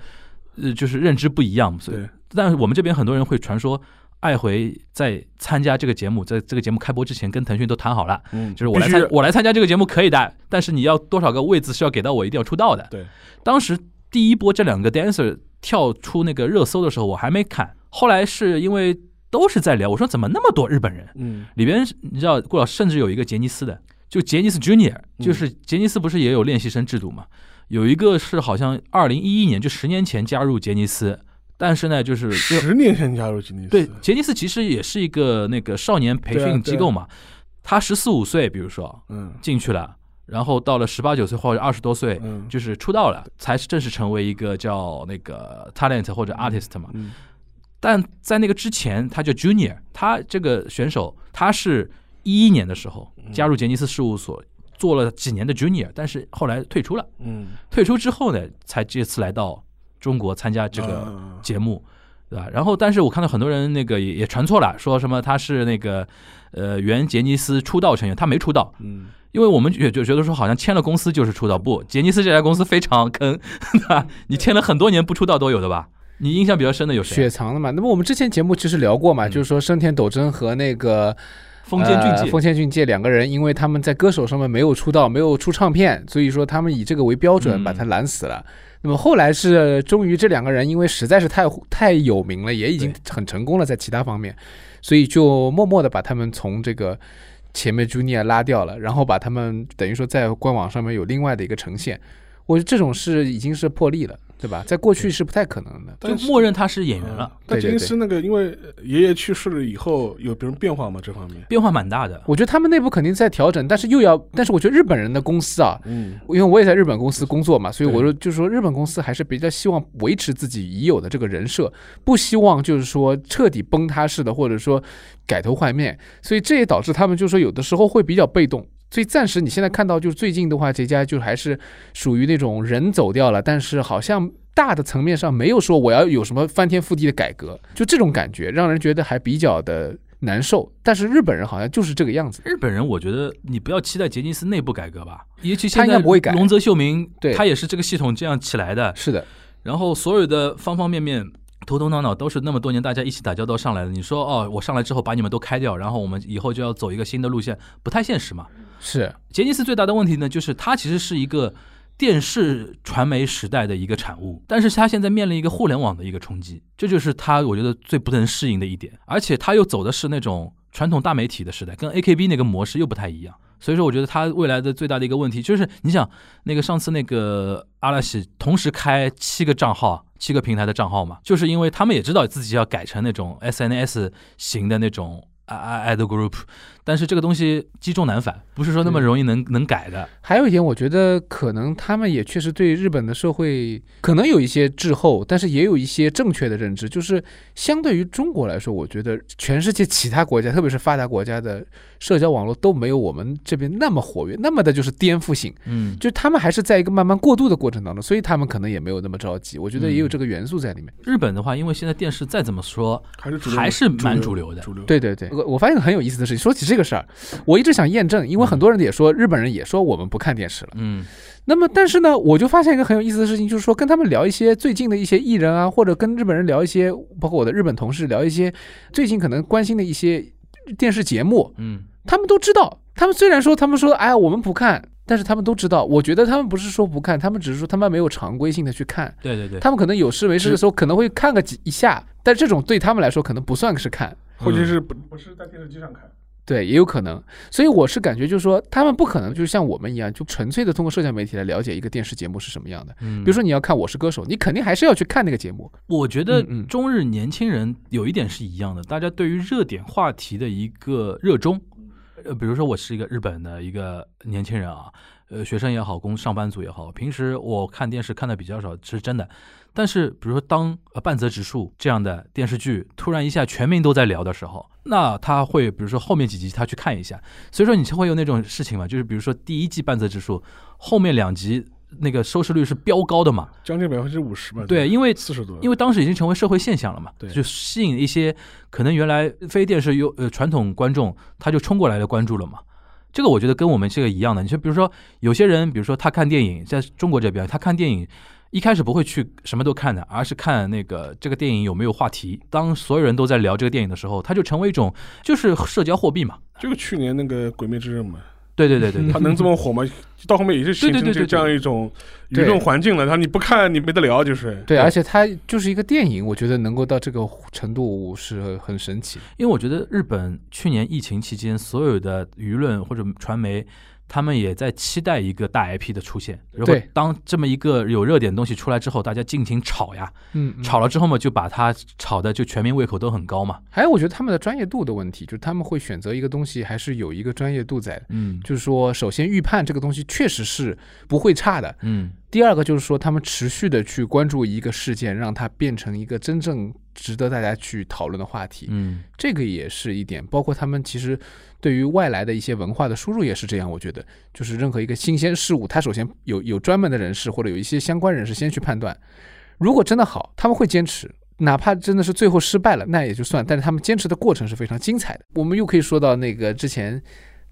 Speaker 2: 呃，就是认知不一样。所以
Speaker 3: 对，
Speaker 2: 但是我们这边很多人会传说，爱回在参加这个节目，在这个节目开播之前跟腾讯都谈好了，
Speaker 3: 嗯，
Speaker 2: 就是我来参我来参加这个节目可以的，但是你要多少个位子是要给到我，一定要出道的。
Speaker 3: 对，
Speaker 2: 当时第一波这两个 dancer 跳出那个热搜的时候，我还没看，后来是因为都是在聊，我说怎么那么多日本人？
Speaker 3: 嗯
Speaker 2: 里边你知道，顾老师甚至有一个杰尼斯的，就杰尼斯 Junior，
Speaker 3: 嗯
Speaker 2: 就是杰尼斯不是也有练习生制度嘛？有一个是好像二零一一年，就十年前加入杰尼斯，但是呢，就是
Speaker 3: 十年前加入杰尼斯，
Speaker 2: 对杰尼斯其实也是一个那个少年培训机构嘛。他十四五岁，比如说
Speaker 3: 嗯
Speaker 2: 进去了，然后到了十八九岁或者二十多岁，
Speaker 3: 嗯。
Speaker 2: 就是出道了，才是正式成为一个叫那个 talent 或者 artist 嘛。
Speaker 3: 嗯。
Speaker 2: 但在那个之前，他叫 Junior，他这个选手他是一一年的时候
Speaker 3: 嗯。
Speaker 2: 加入杰尼斯事务所，做了几年的 Junior，但是后来退出了。
Speaker 3: 嗯。
Speaker 2: 退出之后呢，才这次来到中国参加这个
Speaker 3: 嗯。
Speaker 2: 节目，对吧？然后，但是我看到很多人那个也也传错了，说什么他是那个呃原杰尼斯出道成员，他没出道。
Speaker 3: 嗯
Speaker 2: 因为我们也就觉得说，好像签了公司就是出道，不，杰尼斯这家公司非常坑，对吧？你签了很多年不出道都有的吧？你印象比较深的有谁
Speaker 4: 雪？藏的嘛。那么我们之前节目其实聊过嘛，
Speaker 2: 嗯
Speaker 4: 就是说生田斗真和那个
Speaker 2: 丰间俊介，
Speaker 4: 呃丰间俊介两个人，因为他们在歌手上面没有出道，没有出唱片，所以说他们以这个为标准
Speaker 2: 嗯
Speaker 4: 把他拦死了。那么后来是终于这两个人因为实在是太太有名了，也已经很成功了在其他方面，所以就默默的把他们从这个前面 Junior 拉掉了，然后把他们等于说在官网上面有另外的一个呈现。我觉得这种是已经是破例了，对吧？在过去是不太可能的。
Speaker 2: 就默认他是演员了，
Speaker 3: 但杰尼
Speaker 4: 对对
Speaker 3: 斯那个，因为爷爷去世了以后，有别人变化吗？这方面？
Speaker 2: 变化蛮大的。
Speaker 4: 我觉得他们内部肯定在调整，但是又要，但是我觉得日本人的公司啊，
Speaker 3: 嗯
Speaker 4: 因为我也在日本公司工作嘛，所以我说就是说日本公司还是比较希望维持自己已有的这个人设，不希望就是说彻底崩塌式的，或者说改头换面，所以这也导致他们就是说有的时候会比较被动。所以暂时你现在看到就是最近的话，这家就还是属于那种人走掉了，但是好像大的层面上没有说我要有什么翻天覆地的改革，就这种感觉让人觉得还比较的难受。但是日本人好像就是这个样子。
Speaker 2: 日本人，我觉得你不要期待杰尼斯内部改革吧，尤其
Speaker 4: 他
Speaker 2: 现在
Speaker 4: 应该不会改
Speaker 2: 龙泽秀明，
Speaker 4: 对
Speaker 2: 他也是这个系统这样起来的，
Speaker 4: 是的，
Speaker 2: 然后所有的方方面面。头头脑脑都是那么多年大家一起打交道上来的。你说哦，我上来之后把你们都开掉，然后我们以后就要走一个新的路线，不太现实嘛。
Speaker 4: 是
Speaker 2: 杰尼斯最大的问题呢，就是它其实是一个电视传媒时代的一个产物，但是它现在面临一个互联网的一个冲击，这就是它我觉得最不能适应的一点。而且它又走的是那种传统大媒体的时代，跟 AKB 那个模式又不太一样。所以说，我觉得它未来的最大的一个问题就是，你想那个上次那个阿拉西同时开七个账号、七个平台的账号嘛，就是因为他们也知道自己要改成那种 SNS 型的那种。I I I 的 group，但是这个东西积重难返，不是说那么容易能能改的。
Speaker 4: 还有一点，我觉得可能他们也确实对日本的社会可能有一些滞后，但是也有一些正确的认知。就是相对于中国来说，我觉得全世界其他国家，特别是发达国家的社交网络都没有我们这边那么活跃，那么的就是颠覆性。
Speaker 2: 嗯，
Speaker 4: 就他们还是在一个慢慢过渡的过程当中，所以他们可能也没有那么着急。我觉得也有
Speaker 2: 嗯
Speaker 4: 这个元素在里面。
Speaker 2: 日本的话，因为现在电视再怎么说，
Speaker 3: 还是
Speaker 2: 还是蛮
Speaker 3: 主
Speaker 2: 主流的
Speaker 3: 主流。
Speaker 4: 对对对，我我发现个很有意思的事情。说起这个事儿，我一直想验证，因为很多人也说日本人也说我们不看电视了。
Speaker 2: 嗯
Speaker 4: 那么，但是呢，我就发现一个很有意思的事情，就是说跟他们聊一些最近的一些艺人啊，或者跟日本人聊一些，包括我的日本同事聊一些最近可能关心的一些电视节目，
Speaker 2: 嗯
Speaker 4: 他们都知道。他们虽然说他们说哎呀我们不看，但是他们都知道。我觉得他们不是说不看，他们只是说他们没有常规性的去看。
Speaker 2: 对对对，
Speaker 4: 他们可能有事没事的时候可能会看个几一下，但这种对他们来说可能不算是看。
Speaker 3: 或者是不不是在电视机上看，
Speaker 4: 对，也有可能，所以我是感觉，就是说，他们不可能就是像我们一样，就纯粹的通过社交媒体来了解一个电视节目是什么样的。
Speaker 2: 嗯，
Speaker 4: 比如说你要看《我是歌手》，你肯定还是要去看那个节目。
Speaker 2: 我觉得中日年轻人有一点是一样的，大家对于热点话题的一个热衷。呃，比如说我是一个日本的一个年轻人啊，呃，学生也好，工上班族也好，平时我看电视看的比较少，是真的。但是，比如说当呃半泽直树这样的电视剧突然一下全民都在聊的时候，那他会比如说后面几集他去看一下，所以说你就会有那种事情嘛，就是比如说第一季半泽直树后面两集那个收视率是飙高的嘛，
Speaker 3: 将近百分之五十嘛。
Speaker 2: 对，因为
Speaker 3: 四十多，
Speaker 2: 因为当时已经成为社会现象了嘛，
Speaker 3: 对
Speaker 2: 就吸引一些可能原来非电视有呃传统观众，他就冲过来的关注了嘛。这个我觉得跟我们这个一样的，你就比如说有些人，比如说他看电影，在中国这边他看电影。一开始不会去什么都看的，而是看那个这个电影有没有话题。当所有人都在聊这个电影的时候，它就成为一种就是社交货币嘛。
Speaker 3: 就是去年那个《鬼灭之刃》嘛，
Speaker 2: 对对对对对
Speaker 3: 它能这么火吗？到后面也是形成这这样一种舆论环境了。他你不看你没得聊，就是
Speaker 4: 对，而且它就是一个电影，我觉得能够到这个程度是很神奇。
Speaker 2: 因为我觉得日本去年疫情期间，所有的舆论或者传媒，他们也在期待一个大 IP 的出现。然后
Speaker 4: 对
Speaker 2: 当这么一个有热点的东西出来之后，大家尽情炒呀，
Speaker 4: 嗯，嗯
Speaker 2: 炒了之后嘛，就把它炒的就全民胃口都很高嘛。
Speaker 4: 还有，我觉得他们的专业度的问题，就是他们会选择一个东西，还是有一个专业度在的。
Speaker 2: 嗯
Speaker 4: 就是说，首先预判这个东西确实是不会差的。
Speaker 2: 嗯
Speaker 4: 第二个就是说，他们持续的去关注一个事件，让它变成一个真正值得大家去讨论的话题。
Speaker 2: 嗯
Speaker 4: 这个也是一点，包括他们其实对于外来的一些文化的输入也是这样。我觉得，就是任何一个新鲜事物，它首先有有专门的人士或者有一些相关人士先去判断，如果真的好，他们会坚持。哪怕真的是最后失败了，那也就算，但是他们坚持的过程是非常精彩的。我们又可以说到那个之前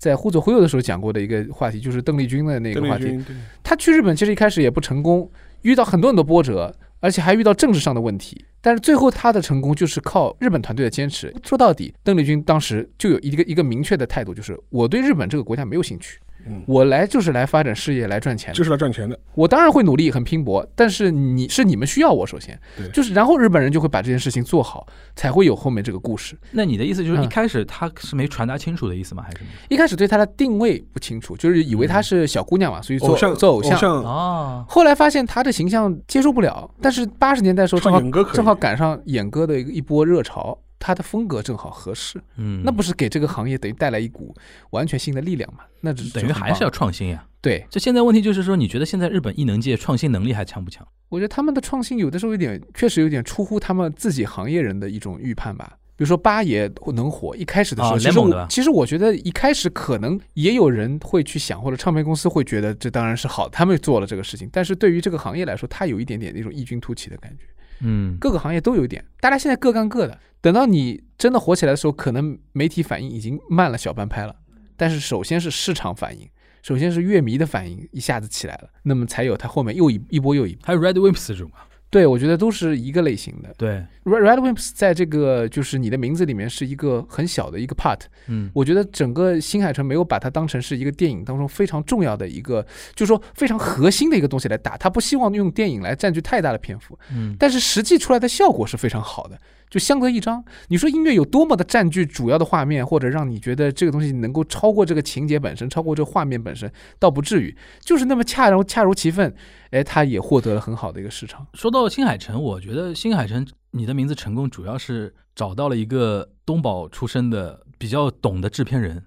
Speaker 4: 在《互左忽右》的时候讲过的一个话题，就是邓丽君的那个话题。他去日本其实一开始也不成功，遇到很多很多波折，而且还遇到政治上的问题。但是最后他的成功就是靠日本团队的坚持。说到底，邓丽君当时就有一个一个明确的态度，就是我对日本这个国家没有兴趣，
Speaker 3: 嗯
Speaker 4: 我来就是来发展事业、来赚钱的。
Speaker 3: 就是来赚钱的。
Speaker 4: 我当然会努力、很拼搏，但是你是你们需要我，首先
Speaker 3: 对
Speaker 4: 就是，然后日本人就会把这件事情做好，才会有后面这个故事。
Speaker 2: 那你的意思就是一
Speaker 4: 嗯
Speaker 2: 开始他是没传达清楚的意思吗？还是什么？
Speaker 4: 一开始对他的定位不清楚，就是以为她是小姑娘嘛，所以做
Speaker 3: 偶像
Speaker 4: 做偶像。
Speaker 3: 像
Speaker 2: 哦，
Speaker 4: 后来发现她的形象接受不了，但是八十年代的时候正好正好赶上演歌的一个一波热潮，她的风格正好合适，
Speaker 2: 嗯，
Speaker 4: 那不是给这个行业等于带来一股完全新的力量嘛？那只
Speaker 2: 等于还是要创新呀。
Speaker 4: 对，
Speaker 2: 这现在问题就是说，你觉得现在日本艺能界创新能力还强不强？
Speaker 4: 我觉得他们的创新有的时候有点确实有点出乎他们自己行业人的一种预判吧。比如说八爷能火，一开始的时候，
Speaker 2: 啊
Speaker 4: 其实我其实我觉得一开始可能也有人会去想，或者唱片公司会觉得这当然是好，他们做了这个事情。但是对于这个行业来说，它有一点点那种异军突起的感觉。
Speaker 2: 嗯，
Speaker 4: 各个行业都有一点，大家现在各干各的。等到你真的火起来的时候，可能媒体反应已经慢了小半拍了。但是首先是市场反应，首先是乐迷的反应一下子起来了，那么才有它后面又一一波又一波。
Speaker 2: 还有 Red Wimps 这种啊，
Speaker 4: 对，我觉得都是一个类型的。
Speaker 2: 对
Speaker 4: ，Red Red Wimps 在这个就是你的名字里面是一个很小的一个 part，
Speaker 2: 嗯，
Speaker 4: 我觉得整个新海诚没有把它当成是一个电影当中非常重要的一个，就是说非常核心的一个东西来打，他不希望用电影来占据太大的篇幅，
Speaker 2: 嗯，
Speaker 4: 但是实际出来的效果是非常好的，就相得益彰。你说音乐有多么的占据主要的画面，或者让你觉得这个东西能够超过这个情节本身，超过这个画面本身，倒不至于，就是那么恰如恰如其分，哎，他也获得了很好的一个市场。
Speaker 2: 说到新海诚，我觉得新海诚你的名字成功，主要是找到了一个东宝出身的比较懂的制片人，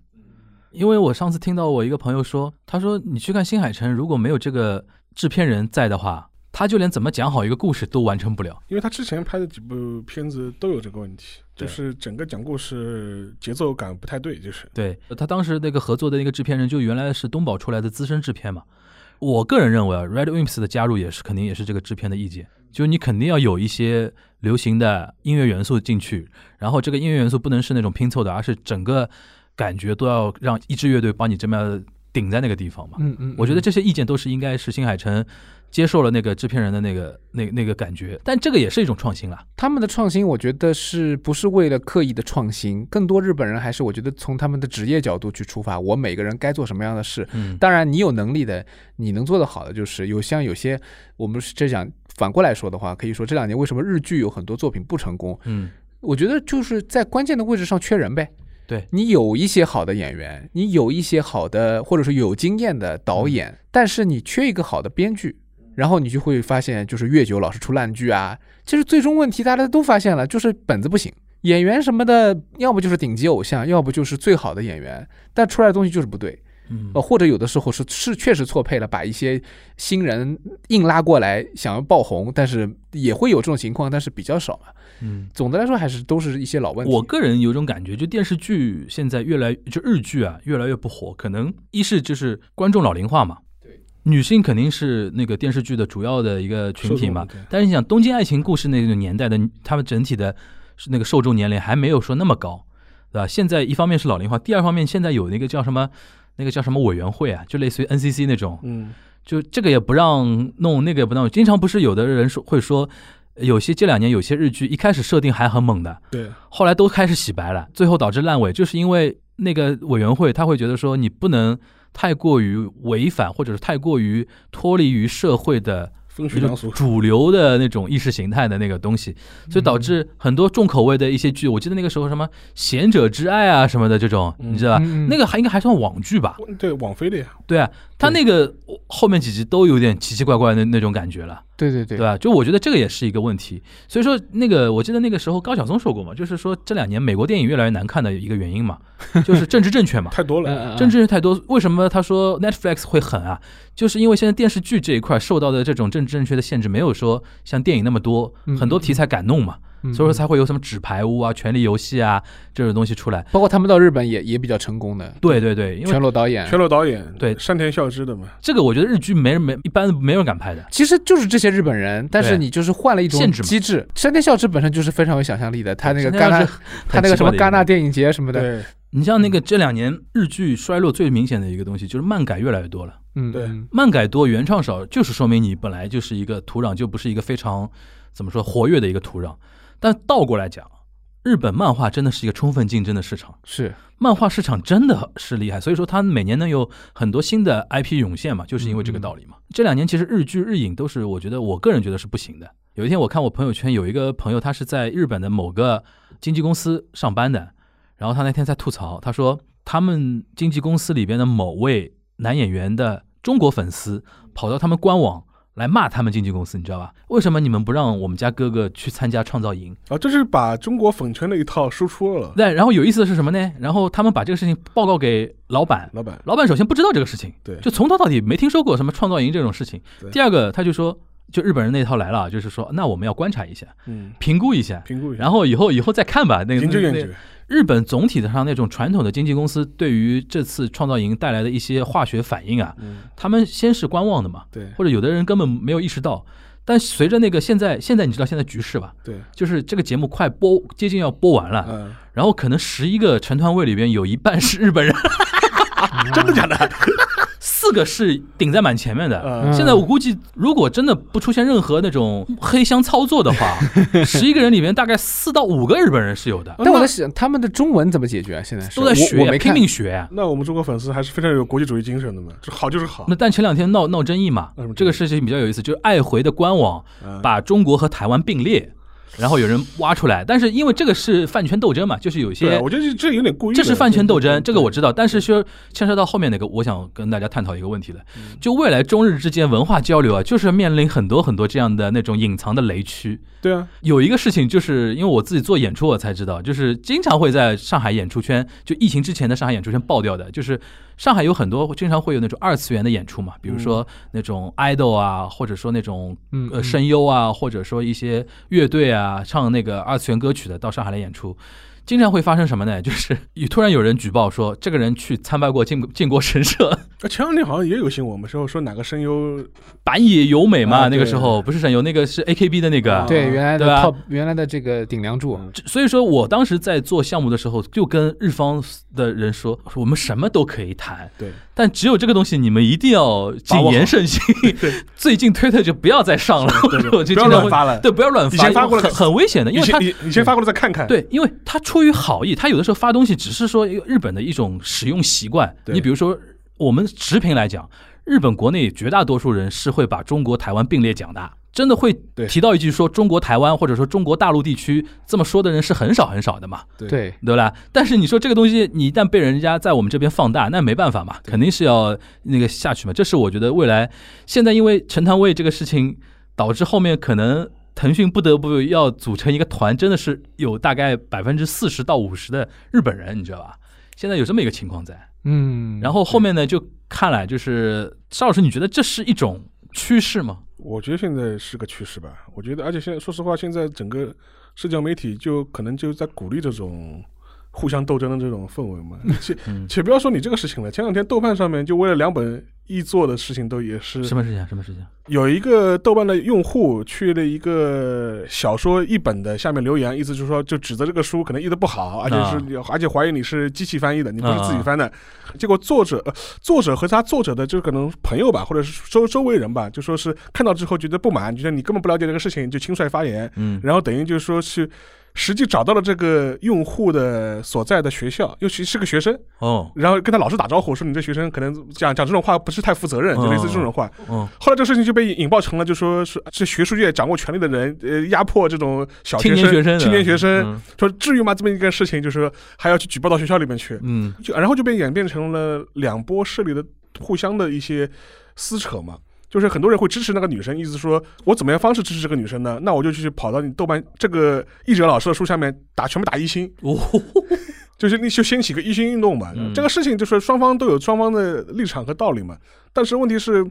Speaker 2: 因为我上次听到我一个朋友说，他说你去看新海诚，如果没有这个制片人在的话，他就连怎么讲好一个故事都完成不了。
Speaker 3: 因为他之前拍的几部片子都有这个问题，就是整个讲故事节奏感不太对，就是
Speaker 2: 对他当时那个合作的那个制片人，就原来是东宝出来的资深制片嘛。我个人认为啊，Red Wimps 的加入也是肯定也是这个制片的意见，就是你肯定要有一些流行的音乐元素进去，然后这个音乐元素不能是那种拼凑的，而是整个感觉都要让一支乐队帮你这么样顶在那个地方嘛。
Speaker 4: 嗯嗯，
Speaker 2: 我觉得这些意见都是应该是新海诚接受了那个制片人的那个那那个感觉，但这个也是一种创新了。
Speaker 4: 他们的创新，我觉得是不是为了刻意的创新？更多日本人还是我觉得从他们的职业角度去出发，我每个人该做什么样的事。
Speaker 2: 嗯，
Speaker 4: 当然，你有能力的，你能做得好的，就是有像有些我们是这讲反过来说的话，可以说这两年为什么日剧有很多作品不成功？
Speaker 2: 嗯，
Speaker 4: 我觉得就是在关键的位置上缺人呗。
Speaker 2: 对
Speaker 4: 你有一些好的演员，你有一些好的或者说有经验的导演，但是你缺一个好的编剧，然后你就会发现，就是越久老是出烂剧啊。其实最终问题大家都发现了，就是本子不行，演员什么的，要不就是顶级偶像，要不就是最好的演员，但出来的东西就是不对。
Speaker 2: 嗯
Speaker 4: 呃，或者有的时候是是确实错配了，把一些新人硬拉过来想要爆红，但是也会有这种情况，但是比较少嘛。
Speaker 2: 嗯。
Speaker 4: 总的来说还是都是一些老问题。
Speaker 2: 我个人有种感觉，就电视剧现在越来就日剧啊越来越不火，可能一是就是观众老龄化嘛，
Speaker 4: 对，
Speaker 2: 女性肯定是那个电视剧的主要的一个群体嘛。但是你想《东京爱情故事》那个年代的，他们整体的那个受众年龄还没有说那么高，对吧？现在一方面是老龄化，第二方面现在有那个叫什么那个叫什么委员会啊，就类似于 NCC 那种，
Speaker 3: 嗯，
Speaker 2: 就这个也不让弄，那个也不让弄。经常不是有的人说会说，有些这两年有些日剧一开始设定还很猛的，
Speaker 3: 对，
Speaker 2: 后来都开始洗白了，最后导致烂尾，就是因为那个委员会他会觉得说你不能太过于违反，或者是太过于脱离于社会的
Speaker 3: 风俗，
Speaker 2: 主流的那种意识形态的那个东西，所以导致很多重口味的一些剧，我记得那个时候什么《贤者之爱》啊什么的这种，
Speaker 3: 嗯
Speaker 2: 你知道吧？那个还应该还算网剧吧？
Speaker 3: 对网飞的呀，
Speaker 2: 对啊，他那个后面几集都有点奇奇怪怪的那种感觉了。
Speaker 4: 对对对
Speaker 2: 对吧？就我觉得这个也是一个问题。所以说，那个我记得那个时候高晓松说过嘛，就是说这两年美国电影越来越难看的一个原因嘛，就是政治正确嘛。
Speaker 3: 太多了。
Speaker 2: 政治正确太多，为什么他说 Netflix 会狠啊？就是因为现在电视剧这一块受到的这种政治正确的限制，没有说像电影那么多，
Speaker 4: 嗯
Speaker 2: 很多题材敢弄嘛，
Speaker 4: 嗯
Speaker 2: 所以说才会有什么纸牌屋啊、权力游戏啊这种东西出来。
Speaker 4: 包括他们到日本也也比较成功的，
Speaker 2: 对对对，因为全
Speaker 4: 裸导演，
Speaker 3: 全裸导演
Speaker 2: 对
Speaker 3: 山田孝之的嘛，
Speaker 2: 这个我觉得日剧没人没一般没人敢拍的。
Speaker 4: 其实就是这些日本人，但是你就是换了一种机制。山田孝之本身就是非常有想象力的，他那个戛纳他那个什么戛纳电影节什么的，
Speaker 3: 对，
Speaker 2: 你像那个这两年日剧衰落最明显的一个东西，就是漫改越来越多了。
Speaker 4: 嗯，
Speaker 3: 对
Speaker 4: 嗯
Speaker 2: 漫改多，原创少，就是说明你本来就是一个土壤，就不是一个非常怎么说活跃的一个土壤。但倒过来讲，日本漫画真的是一个充分竞争的市场，
Speaker 4: 是
Speaker 2: 漫画市场真的是厉害，所以说它每年能有很多新的 IP 涌现嘛，就是因为这个道理嘛。这两年其实日剧日影都是，我觉得我个人觉得是不行的。有一天我看我朋友圈有一个朋友，他是在日本的某个经纪公司上班的，然后他那天在吐槽，他说他们经纪公司里边的某位男演员的中国粉丝跑到他们官网来骂他们经纪公司，你知道吧？为什么你们不让我们家哥哥去参加创造营？
Speaker 3: 啊，这是把中国粉圈的一套输出了。
Speaker 2: 对，然后有意思的是什么呢？然后他们把这个事情报告给老板，
Speaker 3: 老板，
Speaker 2: 老板首先不知道这个事情，
Speaker 3: 对
Speaker 2: 就从头到底没听说过什么创造营这种事情
Speaker 3: 对。
Speaker 2: 第二个，他就说，就日本人那套来了，就是说，那我们要观察一下，
Speaker 3: 嗯，
Speaker 2: 评估一下，
Speaker 3: 评估一下，
Speaker 2: 然后以后以后再看吧。那个那那
Speaker 3: 研究研究，
Speaker 2: 日本总体上那种传统的经纪公司对于这次创造营带来的一些化学反应啊，
Speaker 3: 嗯，
Speaker 2: 他们先是观望的嘛，
Speaker 3: 对
Speaker 2: 或者有的人根本没有意识到。但随着那个现在现在你知道现在局势吧，
Speaker 3: 对，
Speaker 2: 就是这个节目快播接近要播完了，
Speaker 3: 嗯，
Speaker 2: 然后可能十一个成团位里边有一半是日本人，真的假的？四个是顶在蛮前面的。
Speaker 3: 嗯。
Speaker 2: 现在我估计，如果真的不出现任何那种黑箱操作的话，十一个人里面大概四到五个日本人是有的，
Speaker 4: 但我在想，他们的中文怎么解决啊？现在是
Speaker 2: 都在学，拼
Speaker 4: 我我没看。
Speaker 2: 命学呀。
Speaker 3: 那我们中国粉丝还是非常有国际主义精神的嘛，这好就是好。
Speaker 2: 那，但前两天闹闹争议嘛这个事情比较有意思，就是爱回的官网
Speaker 3: 嗯。
Speaker 2: 把中国和台湾并列，然后有人挖出来，但是因为这个是饭圈斗争嘛，就是有些，
Speaker 3: 我觉得这这有点故意。
Speaker 2: 这是饭圈斗争，这个我知道，但是说牵涉到后面那个，我想跟大家探讨一个问题了，
Speaker 3: 嗯
Speaker 2: 就未来中日之间文化交流啊，就是面临很多很多这样的那种隐藏的雷区。
Speaker 3: 对啊，
Speaker 2: 有一个事情，就是因为我自己做演出，我才知道，就是经常会在上海演出圈，就疫情之前的上海演出圈爆掉的，就是上海有很多经常会有那种二次元的演出嘛，比如说那种 idol 啊，或者说那种
Speaker 4: 嗯
Speaker 2: 呃声优啊，或者说一些乐队啊，唱那个二次元歌曲的到上海来演出。经常会发生什么呢？就是突然有人举报说，这个人去参拜过靖靖国神社，
Speaker 3: 啊前两天好像也有新闻我们，说说哪个声优
Speaker 2: 板野由美嘛，
Speaker 3: 啊
Speaker 2: 那个时候不是声优，那个是 AKB 的那个，
Speaker 3: 啊。
Speaker 4: 对原来的
Speaker 2: 对
Speaker 4: 原来的这个顶梁柱，
Speaker 2: 所以说我当时在做项目的时候，就跟日方的人说，我们什么都可以谈，
Speaker 3: 对，
Speaker 2: 但只有这个东西你们一定要谨言慎行。最近推特就不要再上了，
Speaker 3: 对对
Speaker 2: 我就
Speaker 3: 不要乱发了。
Speaker 2: 对，不要乱
Speaker 3: 以
Speaker 2: 发，
Speaker 3: 前发过了
Speaker 2: 很很危险的，因为他
Speaker 3: 以前以以前发过来再看看，
Speaker 2: 对，因为他出于好意，他有的时候发东西只是说一个日本的一种使用习惯。你比如说，我们持平来讲，日本国内绝大多数人是会把中国台湾并列讲的，真的会提到一句说中国台湾或者说中国大陆地区这么说的人是很少很少的嘛。
Speaker 3: 对
Speaker 4: 对，
Speaker 2: 对吧？但是你说这个东西，你一旦被人家在我们这边放大，那没办法嘛，肯定是要那个下去嘛。这是我觉得未来现在因为陈团卫这个事情，导致后面可能腾讯不得不要组成一个团，真的是有大概百分之四十到五十的日本人，你知道吧？现在有这么一个情况在，
Speaker 4: 嗯，
Speaker 2: 然后后面呢，就看来就是邵老师，你觉得这是一种趋势吗？
Speaker 3: 我觉得现在是个趋势吧。我觉得，而且现在说实话，现在整个社交媒体就可能就在鼓励这种互相斗争的这种氛围嘛。且
Speaker 2: 嗯
Speaker 3: 且不要说你这个事情了，前两天豆瓣上面就为了两本译作的事情，都也是
Speaker 2: 什么事情啊？什么事情？
Speaker 3: 有一个豆瓣的用户去了一个小说译本的下面留言，意思就是说，就指责这个书可能译的不好，而且
Speaker 2: 啊
Speaker 3: 是、而且怀疑你是机器翻译的，你不是自己
Speaker 2: 啊
Speaker 3: 翻的。结果作者、呃、作者和他作者的就可能朋友吧，或者是周周围人吧，就说是看到之后觉得不满，觉得你根本不了解这个事情，就轻率发言，
Speaker 2: 嗯，
Speaker 3: 然后等于就是说是。实际找到了这个用户的所在的学校，尤其是个学生，
Speaker 2: 哦，
Speaker 3: 然后跟他老师打招呼，说你这学生可能讲讲这种话不是太负责任，就类似这种话。
Speaker 2: 哦，
Speaker 3: 后来这个事情就被引爆成了，就说是是学术界掌握权力的人，呃，压迫这种小学生、
Speaker 2: 青年学生，
Speaker 3: 青年学生，
Speaker 2: 嗯
Speaker 3: 说至于吗？这么一个事情，就是说还要去举报到学校里面去，
Speaker 2: 嗯
Speaker 3: 就然后就被演变成了两波势力的互相的一些撕扯嘛。就是很多人会支持那个女生，意思说我怎么样方式支持这个女生呢？那我就去跑到你豆瓣这个译者老师的书下面打，全部打一星，
Speaker 2: 哦，
Speaker 3: 就是你就掀起个一星运动嘛。
Speaker 2: 嗯
Speaker 3: 这个事情就是双方都有双方的立场和道理嘛，但是问题是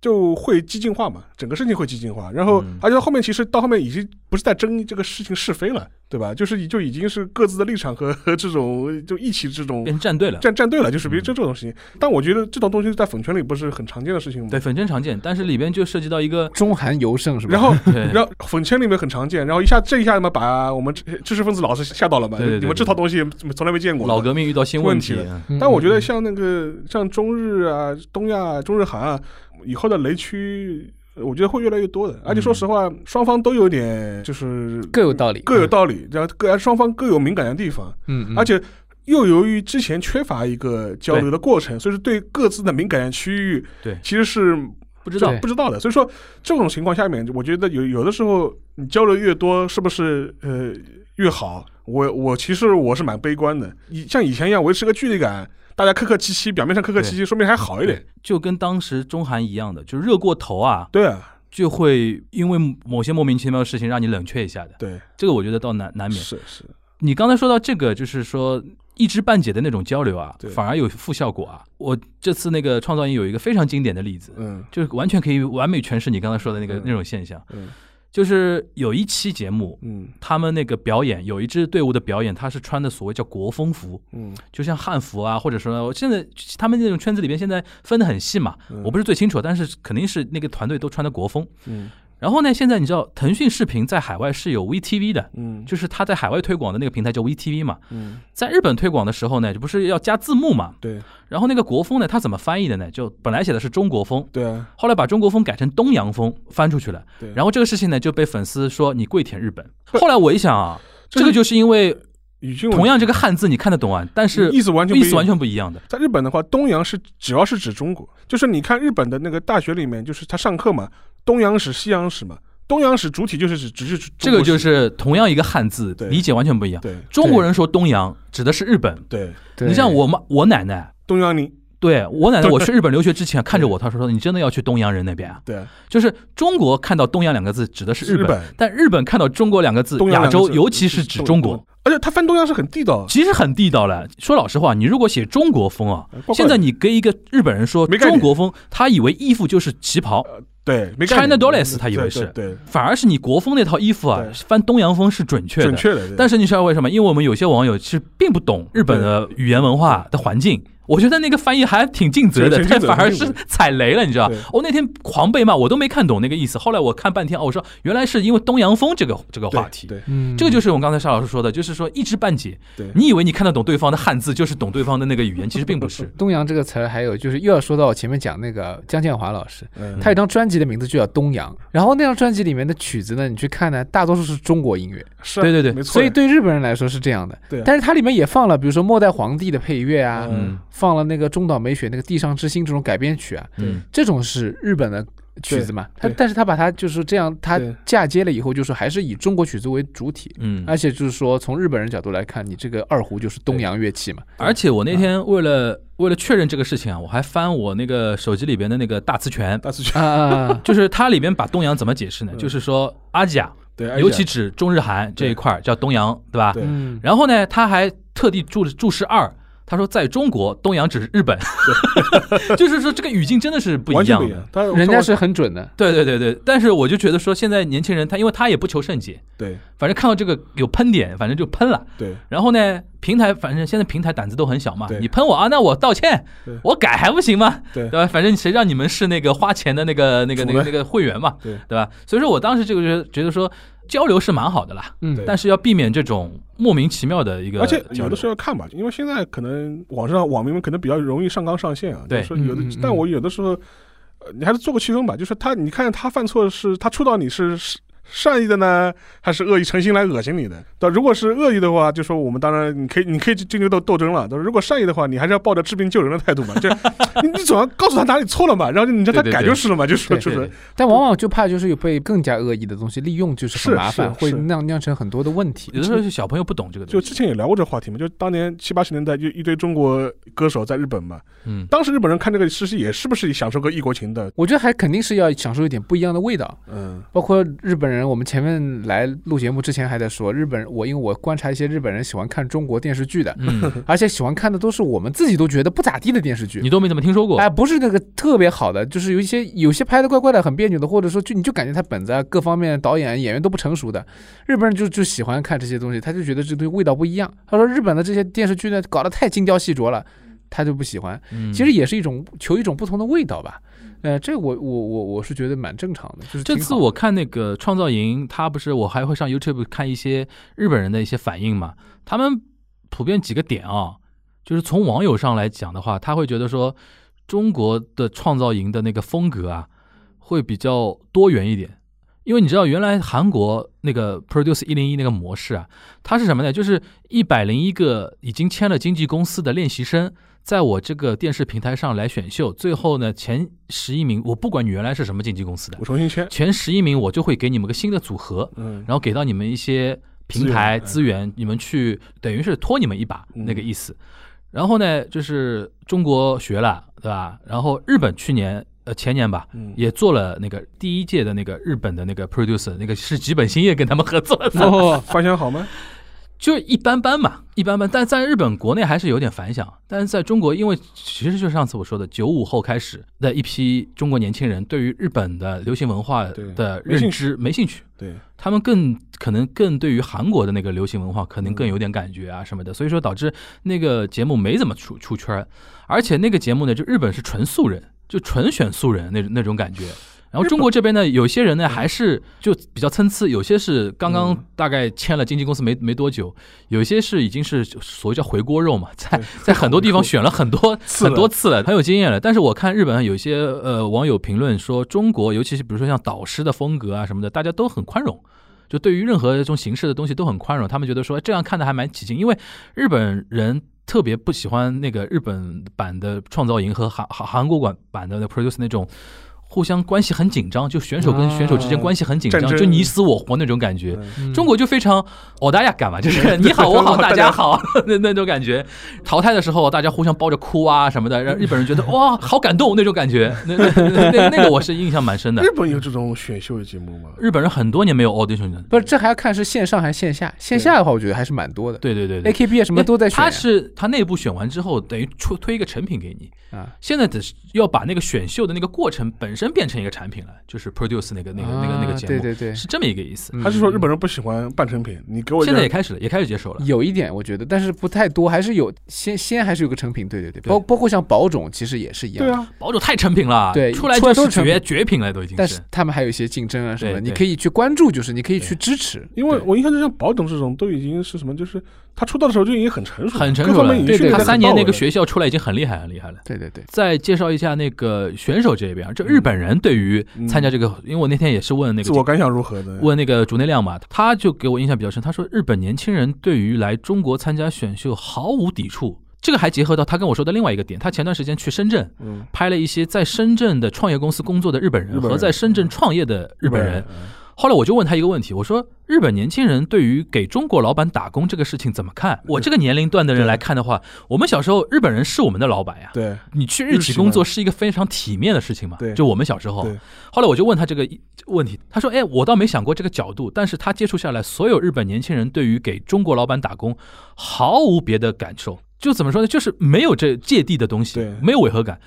Speaker 3: 就会激进化嘛，整个事情会激进化。然后
Speaker 2: 嗯
Speaker 3: 而且后面其实到后面已经不是在争这个事情是非了，对吧？就是已就已经是各自的立场和 和这种就一起这种
Speaker 2: 变成战队了。
Speaker 3: 站站队了，就是比如
Speaker 2: 嗯
Speaker 3: 这这种事情。但我觉得这种东西在粉圈里不是很常见的事情吗？
Speaker 2: 对，粉圈常见，但是里边就涉及到一个，
Speaker 4: 中韩尤盛是吧？
Speaker 3: 然后然后粉圈里面很常见，然后一下这一下嘛，把我们知知识分子老师吓到了嘛。
Speaker 2: 对对对
Speaker 3: 你们这套东西从来没见过。
Speaker 2: 老革命遇到新问题
Speaker 3: 了，
Speaker 4: 嗯
Speaker 3: 但我觉得像那个像中日啊、东亚、啊、中日韩啊，以后的雷区，呃我觉得会越来越多的。而且说实话，双方都有点就是
Speaker 4: 各有道理，
Speaker 3: 各有道理，然后各双方各有敏感的地方，
Speaker 4: 嗯，嗯，
Speaker 3: 而且。又由于之前缺乏一个交流的过程，所以说对各自的敏感区域，
Speaker 2: 对
Speaker 3: 其实是
Speaker 2: 不知道
Speaker 3: 不知道的。所以说这种情况下面，我觉得有有的时候你交流越多，是不是呃越好？我我其实我是蛮悲观的，以像以前一样维持个距离感，大家客客气气，表面上客客气气，说不定还好一点。
Speaker 2: 就跟当时中韩一样的，就热过头啊，
Speaker 3: 对啊，
Speaker 2: 就会因为某些莫名其妙的事情让你冷却一下的。
Speaker 3: 对，
Speaker 2: 这个我觉得倒难难免。
Speaker 3: 是是，
Speaker 2: 你刚才说到这个，就是说一知半解的那种交流啊，反而有负效果啊。我这次那个创造营有一个非常经典的例子，
Speaker 3: 嗯
Speaker 2: 就是完全可以完美诠释你刚才说的那个
Speaker 3: 嗯
Speaker 2: 那种现象。
Speaker 3: 嗯
Speaker 2: 就是有一期节目，
Speaker 3: 嗯。
Speaker 2: 他们那个表演有一支队伍的表演，他是穿的所谓叫国风服，
Speaker 3: 嗯。
Speaker 2: 就像汉服啊，或者说我现在他们那种圈子里边现在分的很细嘛，
Speaker 3: 嗯，
Speaker 2: 我不是最清楚，但是肯定是那个团队都穿的国风。
Speaker 3: 嗯
Speaker 2: 然后呢，现在你知道腾讯视频在海外是有 VTV 的，
Speaker 3: 嗯
Speaker 2: 就是它在海外推广的那个平台叫 VTV 嘛，
Speaker 3: 嗯，
Speaker 2: 在日本推广的时候呢，就不是要加字幕嘛？
Speaker 3: 对
Speaker 2: 然后那个国风呢，它怎么翻译的呢？就本来写的是中国风，
Speaker 3: 对啊
Speaker 2: 后来把中国风改成东洋风翻出去了。
Speaker 3: 对，
Speaker 2: 然后这个事情呢，就被粉丝说你跪舔日本。后来我一想啊，
Speaker 3: 这
Speaker 2: 这个就是因为
Speaker 3: 语境
Speaker 2: 同样这个汉字你看得懂啊，但是
Speaker 3: 意思完全
Speaker 2: 意思完全不一样的。
Speaker 3: 在日本的话，东洋是主要是指中国，就是你看日本的那个大学里面，就是他上课嘛，东洋史、西洋史嘛。东洋史主体就是指只是
Speaker 2: 这个就是同样一个汉字，理解完全不一样。
Speaker 3: 对。
Speaker 2: 中国人说东洋指的是日本，
Speaker 3: 对。
Speaker 4: 对
Speaker 2: 你像我妈我奶奶。
Speaker 3: 东洋你。
Speaker 2: 对我奶奶，我去日本留学之前看着我，她说：“你真的要去东洋人那边啊？
Speaker 3: 对？”
Speaker 2: 就是中国看到“东洋”两个字指的是日本，但日本看到“中国”两个字，亚洲尤其是指中国，，
Speaker 3: 而且他翻东洋是很地道，
Speaker 2: 其实很地道了。说老实话，你如果写中国风啊，现在你跟一个日本人说中国风，他以为衣服就是旗袍，
Speaker 3: 对
Speaker 2: China Dollars 他以为是
Speaker 3: 对对
Speaker 2: 反而是你国风那套衣服啊，翻东洋风是准确的。
Speaker 3: 准确的，
Speaker 2: 但是你知道为什么？因为我们有些网友其实并不懂日本的语言文化的环境。我觉得那个翻译还挺尽责的，但反而是踩雷了，你知道
Speaker 3: 对？
Speaker 2: 我那天狂被骂，我都没看懂那个意思。后来我看半天，哦，我说原来是因为东洋风这个这个话题。
Speaker 3: 对，对
Speaker 4: 嗯，
Speaker 2: 这个就是我们刚才沙老师说的，就是说一知半解。
Speaker 3: 对
Speaker 2: 你以为你看得懂对方的汉字，就是懂对方的那个语言，其实并不是。
Speaker 4: 东洋这个词，还有就是又要说到我前面讲那个江建华老师，
Speaker 3: 嗯
Speaker 4: 他有张专辑的名字就叫《东洋》，然后那张专辑里面的曲子呢，你去看呢，大多数是中国音乐，
Speaker 3: 是啊
Speaker 2: 对对对
Speaker 3: 没错，
Speaker 4: 所以对日本人来说是这样的。
Speaker 3: 对啊
Speaker 4: 但是它里面也放了，比如说末代皇帝的配乐啊，
Speaker 2: 嗯
Speaker 4: 放了那个中岛美雪那个《地上之星》这种改编曲啊，
Speaker 2: 嗯，
Speaker 4: 这种是日本的曲子嘛？他但是他把它就是这样，他嫁接了以后，就是还是以中国曲子为主体。
Speaker 2: 嗯，
Speaker 4: 而且就是说，从日本人角度来看，你这个二胡就是东洋乐器嘛。
Speaker 2: 而且我那天为了为了确认这个事情啊，我还翻我那个手机里边的那个大词权，
Speaker 3: 大词曲
Speaker 4: 啊！
Speaker 2: 就是它里边把东洋怎么解释呢？
Speaker 3: 嗯
Speaker 2: 就是说阿吉亚，
Speaker 3: 对，
Speaker 2: 尤其指中日韩这一块儿叫东洋，对吧？
Speaker 3: 对。
Speaker 4: 嗯，
Speaker 2: 然后呢，他还特地注注释二，他说在中国东洋只是日本，就是说这个语境真的是不一样
Speaker 4: 人家是很准的。
Speaker 2: 对对对对，但是我就觉得说，现在年轻人他因为他也不求甚解，
Speaker 3: 对
Speaker 2: 反正看到这个有喷点，反正就喷了。
Speaker 3: 对
Speaker 2: 然后呢，平台反正现在平台胆子都很小嘛，你喷我啊，那我道歉，我改还不行吗？
Speaker 3: 对
Speaker 2: 对吧？反正谁让你们是那个花钱的那个那个那个那个会员嘛，
Speaker 3: 对
Speaker 2: 对吧？所以说我当时这个觉得觉得说交流是蛮好的啦，
Speaker 4: 嗯。
Speaker 2: 但是要避免这种莫名其妙的一个
Speaker 3: 而且有的时候要看吧，因为现在可能网上网民们可能比较容易上纲上线啊，
Speaker 2: 对。
Speaker 3: 就是说有的
Speaker 4: 嗯嗯嗯，
Speaker 3: 但我有的时候，呃，你还是做个区分吧，就是他，你看他犯错是他触到你是是善意的呢，还是恶意诚心来恶心你的？对，如果是恶意的话，就说我们当然你可以你可以进行斗斗争了。但是如果善意的话，你还是要抱着治病救人的态度嘛，就你 你总要告诉他哪里错了嘛，然后你让他改就是了嘛，就说
Speaker 4: 对
Speaker 3: 就是。
Speaker 4: 但往往就怕就是有被更加恶意的东西利用，就是很
Speaker 3: 是
Speaker 4: 麻烦，会
Speaker 3: 是。是
Speaker 4: 酿酿成很多的问题。
Speaker 2: 有。的时候是小朋友不懂这个东西，
Speaker 3: 就之前也聊过这个话题嘛，就当年七八十年代就一堆中国歌手在日本嘛，
Speaker 2: 嗯，
Speaker 3: 当时日本人看这个其实也是不是享受个异国情的，
Speaker 4: 我觉得还肯定是要享受一点不一样的味道。
Speaker 3: 嗯，
Speaker 4: 包括日本人，我们前面来录节目之前还在说，日本人我因为我观察一些日本人喜欢看中国电视剧的，
Speaker 2: 嗯，
Speaker 4: 而且喜欢看的都是我们自己都觉得不咋地的电视剧。
Speaker 2: 你都没怎么听说过
Speaker 4: 哎，，不是那个特别好的，就是有一些有些拍的怪怪的、很别扭的，或者说就你就感觉他本子啊各方面导演演员都不成熟的，日本人就就喜欢看这些东西，他就觉得这东西味道不一样。他说日本的这些电视剧呢搞得太精雕细琢了，他就不喜欢。
Speaker 2: 嗯
Speaker 4: 其实也是一种求一种不同的味道吧。呃，这我我我我是觉得蛮正常的，就是
Speaker 2: 这次我看那个创造营，他不是我还会上 YouTube 看一些日本人的一些反应嘛？他们普遍几个点啊，就是从网友上来讲的话，他会觉得说中国的创造营的那个风格啊，会比较多元一点。因为你知道，原来韩国那个 Produce 一零一那个模式啊，它是什么呢？就是一百零一个已经签了经纪公司的练习生，在我这个电视平台上来选秀，最后呢前十一名，我不管你原来是什么经纪公司的
Speaker 3: 我，重新签，
Speaker 2: 前十一名我就会给你们个新的组合，
Speaker 3: 嗯，
Speaker 2: 然后给到你们一些平台资
Speaker 3: 资
Speaker 2: 源，你们去等于是拖你们一把
Speaker 3: 嗯
Speaker 2: 那个意思。然后呢，就是中国学了，对吧？然后日本去年呃前年吧，
Speaker 3: 嗯。
Speaker 2: 也做了那个第一届的那个日本的那个 producer，那个是吉本兴业跟他们合作的，
Speaker 4: 哦，
Speaker 3: 反响好吗？
Speaker 2: 就一般般嘛，一般般。但在日本国内还是有点反响，但是在中国，因为其实就上次我说的，九五后开始的一批中国年轻人，对于日本的流行文化的认知没兴趣，
Speaker 3: 对，
Speaker 2: 他们更可能更对于韩国的那个流行文化可能更有点感觉啊什么的，所以说导致那个节目没怎么出出圈，而且那个节目呢，就日本是纯素人，就纯选素人那那种感觉。然后中国这边呢，有些人呢还是就比较参差，有些是刚刚
Speaker 3: 嗯
Speaker 2: 大概签了经纪公司没没多久，有些是已经是所谓叫回锅肉嘛，在 在很多地方选了很多 很多次了，很有经验了。但是我看日本有一些呃网友评论说，中国尤其是比如说像导师的风格啊什么的，大家都很宽容。就对于任何这种形式的东西都很宽容，他们觉得说这样看的还蛮起劲，因为日本人特别不喜欢那个日本版的创造营和韩韩韩国版版的 Produce 那种互相关系很紧张，就选手跟选手之间
Speaker 3: 啊
Speaker 2: 关系很紧张，就你死我活那种感觉。中国就非常哦大家干嘛，就是 你好我好大家好 那那种感觉。淘汰的时候大家互相抱着哭啊什么的，让日本人觉得 哇好感动那种感觉。那那那那那个我是印象蛮深的
Speaker 3: 日。本有这种选秀节目吗？
Speaker 2: 日本人很多年没有 audition 了，
Speaker 4: 不是，这还要看是线上还是线下。线下的话，我觉得还是蛮多的。
Speaker 2: 对对对对。
Speaker 4: AKB 啊什么都在选
Speaker 2: 他是他内部选完之后，等于出推一个成品给你。
Speaker 4: 啊，
Speaker 2: 现在只是要把那个选秀的那个过程本身变成一个产品了，就是 produce 那个那个那个那个
Speaker 4: 啊
Speaker 2: 节目，
Speaker 4: 对对对，
Speaker 2: 是这么一个意思。
Speaker 4: 嗯
Speaker 3: 还是说日本人不喜欢半成品？你给我
Speaker 2: 现在也开始了，也开始接受了。
Speaker 4: 有一点我觉得，但是不太多，还是有先先还是有个成品。对对对，包包括像宝种，其实也是一样。
Speaker 3: 对。啊，
Speaker 2: 宝种太成品了，
Speaker 4: 对
Speaker 2: 出来
Speaker 4: 出来
Speaker 2: 就是绝绝品了，都已经
Speaker 4: 但是他们还有一些竞争啊什么你可以去关注，就是你可以去支持。
Speaker 3: 因为我印象中像宝冢这种都已经是什么，就是他出道的时候就已经很成熟了，
Speaker 2: 很成熟了
Speaker 4: 对对
Speaker 2: 他三年那个学校出来已经很厉害很厉害了。
Speaker 4: 对对对，
Speaker 2: 再介绍一下那个选手这边，就日本人对于参加这个，因为我那天也是问那个
Speaker 3: 自我感想如何的？
Speaker 2: 问那个竹内亮嘛，他就给我印象比较深。他说日本年轻人对于来中国参加选秀毫无抵触。这个还结合到他跟我说的另外一个点，他前段时间去深圳
Speaker 3: 嗯，
Speaker 2: 拍了一些在深圳的创业公司工作的日本人
Speaker 3: 日本人
Speaker 2: 和在深圳创业的日本人。，
Speaker 3: 嗯
Speaker 2: 后来我就问他一个问题，我说日本年轻人对于给中国老板打工这个事情怎么看？我这个年龄段的人来看的话，我们小时候日本人是我们的老板呀。
Speaker 3: 对
Speaker 2: 你去日企工作是一个非常体面的事情嘛？
Speaker 3: 对
Speaker 2: 就我们小时候。
Speaker 3: 对，
Speaker 2: 后来我就问他这个问题，他说：“哎，我倒没想过这个角度，但是他接触下来，所有日本年轻人对于给中国老板打工毫无别的感受，就怎么说呢？就是没有这芥蒂的东西，没有违和感。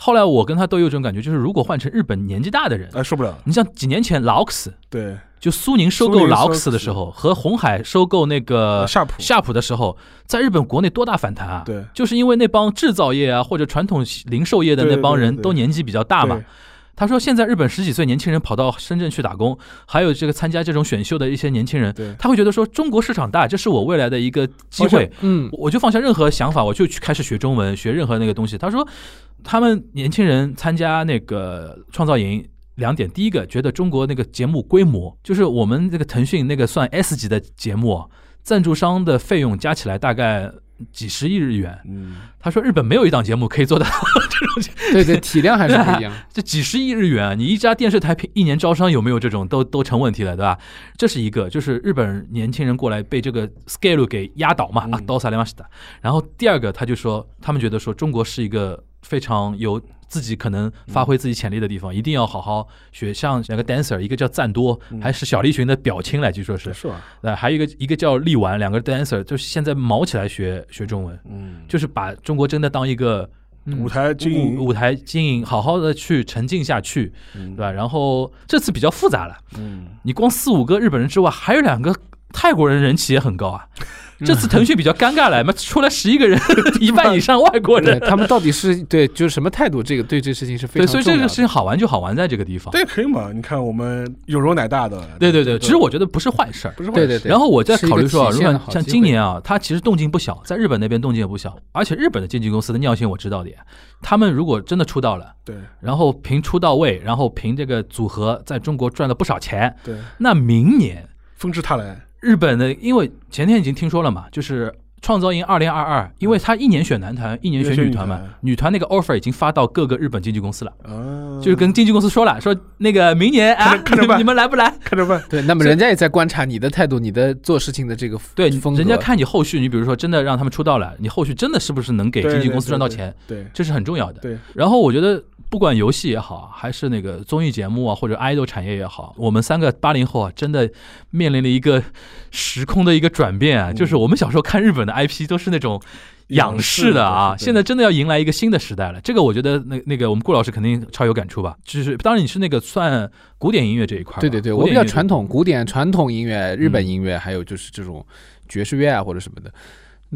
Speaker 3: 对，
Speaker 2: 后来我跟他都有这种感觉，就是如果换成日本年纪大的人，
Speaker 3: 哎，受不了，
Speaker 2: 你像几年前劳克斯，
Speaker 3: 对，
Speaker 2: 就苏宁收购劳克
Speaker 3: 收
Speaker 2: 斯的时候，和红海收购那个
Speaker 3: 夏普，
Speaker 2: 夏普的时候，在日本国内多大反弹啊！
Speaker 3: 对，
Speaker 2: 就是因为那帮制造业啊或者传统零售业的那帮人都年纪比较大嘛
Speaker 3: 对。
Speaker 2: 他说，现在日本十几岁年轻人跑到深圳去打工，还有这个参加这种选秀的一些年轻人，他会觉得说中国市场大，这是我未来的一个机会，
Speaker 4: 嗯，
Speaker 2: 我就放下任何想法，我就去开始学中文，学任何那个东西。他说，他们年轻人参加那个创造营。两点，第一个觉得中国那个节目规模，就是我们这个腾讯那个算 S 级的节目，赞助商的费用加起来大概几十亿日元。
Speaker 3: 嗯，
Speaker 2: 他说日本没有一档节目可以做到这种
Speaker 4: 对对，体量还是不一样。
Speaker 2: 这几十亿日元，你一家电视台平一年招商有没有这种都都成问题了，对吧？这是一个，就是日本年轻人过来被这个 scale 给压倒嘛，
Speaker 3: 嗯
Speaker 2: 啊，倒萨雷马西达。然后第二个，他就说他们觉得说中国是一个非常有自己可能发挥自己潜力的地方，一定要好好学。像两个 dancer，一个叫赞多，
Speaker 3: 嗯
Speaker 2: 还是小栗旬的表亲来，据说是，
Speaker 3: 是吧？
Speaker 2: 呃，还有一个一个叫力丸，两个 dancer 就是现在毛起来学学中文，
Speaker 3: 嗯，
Speaker 2: 就是把中国真的当一个。
Speaker 4: 嗯
Speaker 3: 舞台经营，
Speaker 2: 舞舞台经营，好好的去沉浸下去，
Speaker 3: 嗯
Speaker 2: 对吧？然后这次比较复杂了，
Speaker 3: 嗯，
Speaker 2: 你光四五个日本人之外，还有两个泰国人人气也很高啊。
Speaker 3: 嗯
Speaker 2: 这次腾讯比较尴尬了，妈出来十一个人，一半以上外国人。
Speaker 4: 他们到底是对就是什么态度？这个对这事情是非
Speaker 2: 对，
Speaker 4: 常重要的。
Speaker 2: 所以这个事情好玩就好玩在这个地方。
Speaker 3: 这也可以嘛？你看我们有容乃大的，
Speaker 2: 对对对，其实我觉得不是坏事儿。
Speaker 3: 不是坏事
Speaker 4: 对对对
Speaker 2: 然后我在考虑说如果像今年啊，它其实动静不小，在日本那边动静也不小，而且日本的经纪公司的尿性我知道的呀，他们如果真的出道了，
Speaker 3: 对
Speaker 2: 然后凭出道位，然后凭这个组合在中国赚了不少钱，
Speaker 3: 对，
Speaker 2: 那明年
Speaker 3: 纷至沓来，
Speaker 2: 日本的，因为前天已经听说了嘛，就是创造营二零二二，因为他一年选男团，一年选女团嘛
Speaker 3: 女团，
Speaker 2: 女团那个 offer 已经发到各个日本经纪公司了，
Speaker 3: 啊，
Speaker 2: 就是跟经纪公司说了，说那个明年啊
Speaker 3: 看着，办
Speaker 2: 你们来不来？
Speaker 3: 看着办，
Speaker 4: 对，那么人家也在观察你的态度，你的做事情的这个
Speaker 2: 对，
Speaker 4: 风格。
Speaker 2: 人家看你后续，你比如说真的让他们出道了，你后续真的是不是能给经纪公司赚到钱，
Speaker 3: 对。
Speaker 2: 这是很重要的。
Speaker 3: 对，
Speaker 2: 然后我觉得，不管游戏也好，还是那个综艺节目啊，或者 idol 产业也好，我们三个八零后啊，真的面临了一个时空的一个转变啊。
Speaker 3: 嗯
Speaker 2: 就是我们小时候看日本的 IP 都是那种仰视的啊，现在真的要迎来一个新的时代了。这个我觉得那那个我们顾老师肯定超有感触吧？就是当然你是那个算古典音乐这一块，
Speaker 4: 对对对，我比较传统古典传统音乐、日本
Speaker 2: 嗯
Speaker 4: 音乐，还有就是这种爵士乐啊或者什么的。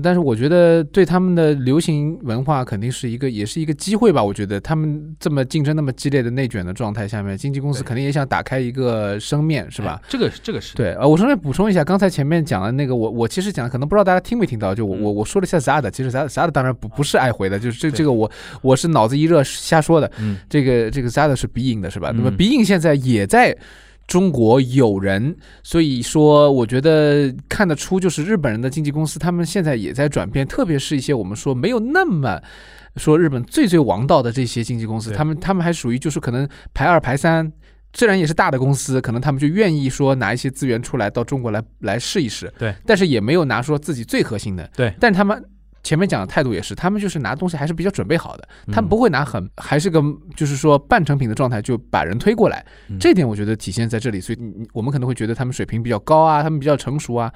Speaker 4: 但是我觉得对他们的流行文化肯定是一个，也是一个机会吧。我觉得他们这么竞争那么激烈的内卷的状态下面，经纪公司肯定也想打开一个生面，是吧？
Speaker 2: 哎这个这个是
Speaker 4: 对，呃，我顺便补充一下，刚才前面讲的那个，我我其实讲的可能不知道大家听没听到，就我
Speaker 2: 嗯
Speaker 4: 我我说了一下 Zada，其实 Zada Zada 当然不不是爱回的，就是这这个我我是脑子一热瞎说的，
Speaker 2: 嗯
Speaker 4: 这个这个 Zada 是 Being 的是吧？那么
Speaker 2: 嗯
Speaker 4: Being 现在也在中国有人，所以说我觉得看得出，就是日本人的经纪公司，他们现在也在转变，特别是一些我们说没有那么说日本最最王道的这些经纪公司，他们他们还属于就是可能排二排三。虽然也是大的公司，可能他们就愿意说拿一些资源出来到中国来来试一试，
Speaker 2: 对，
Speaker 4: 但是也没有拿说自己最核心的，
Speaker 2: 对。
Speaker 4: 但他们前面讲的态度也是，他们就是拿东西还是比较准备好的，他们
Speaker 2: 嗯
Speaker 4: 不会拿很还是个就是说半成品的状态就把人推过来，
Speaker 2: 嗯
Speaker 4: 这点我觉得体现在这里，所以你你我们可能会觉得他们水平比较高啊，他们比较成熟啊，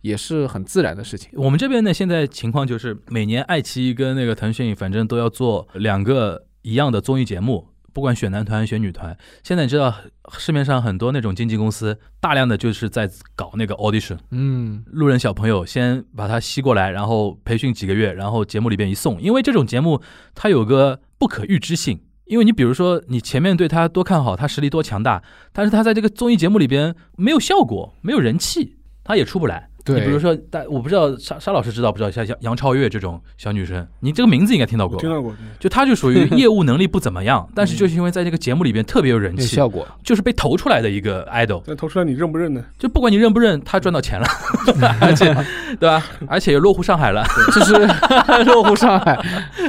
Speaker 4: 也是很自然的事情。
Speaker 2: 我们这边呢，现在情况就是每年爱奇艺跟那个腾讯，反正都要做两个一样的综艺节目，不管选男团选女团。现在你知道市面上很多那种经纪公司，大量的就是在搞那个 audition，
Speaker 4: 嗯，
Speaker 2: 路人小朋友先把他吸过来，然后培训几个月，然后节目里边一送，因为这种节目它有个不可预知性。因为你比如说，你前面对他多看好，他实力多强大，但是他在这个综艺节目里边没有效果，没有人气，他也出不来。
Speaker 4: 对
Speaker 2: 你比如说，但我不知道沙沙老师知道不知道，像杨杨超越这种小女生，你这个名字应该听到过，
Speaker 3: 听到过，
Speaker 2: 就她就属于业务能力不怎么样，但是就是因为在这个节目里边特别有人气，
Speaker 4: 效果。
Speaker 2: 就是被投出来的一个 idol。
Speaker 3: 那投出来你认不认呢？
Speaker 2: 就不管你认不认，她赚到钱了，而且对吧？而且也落户上海了，
Speaker 4: 就是 落户上海，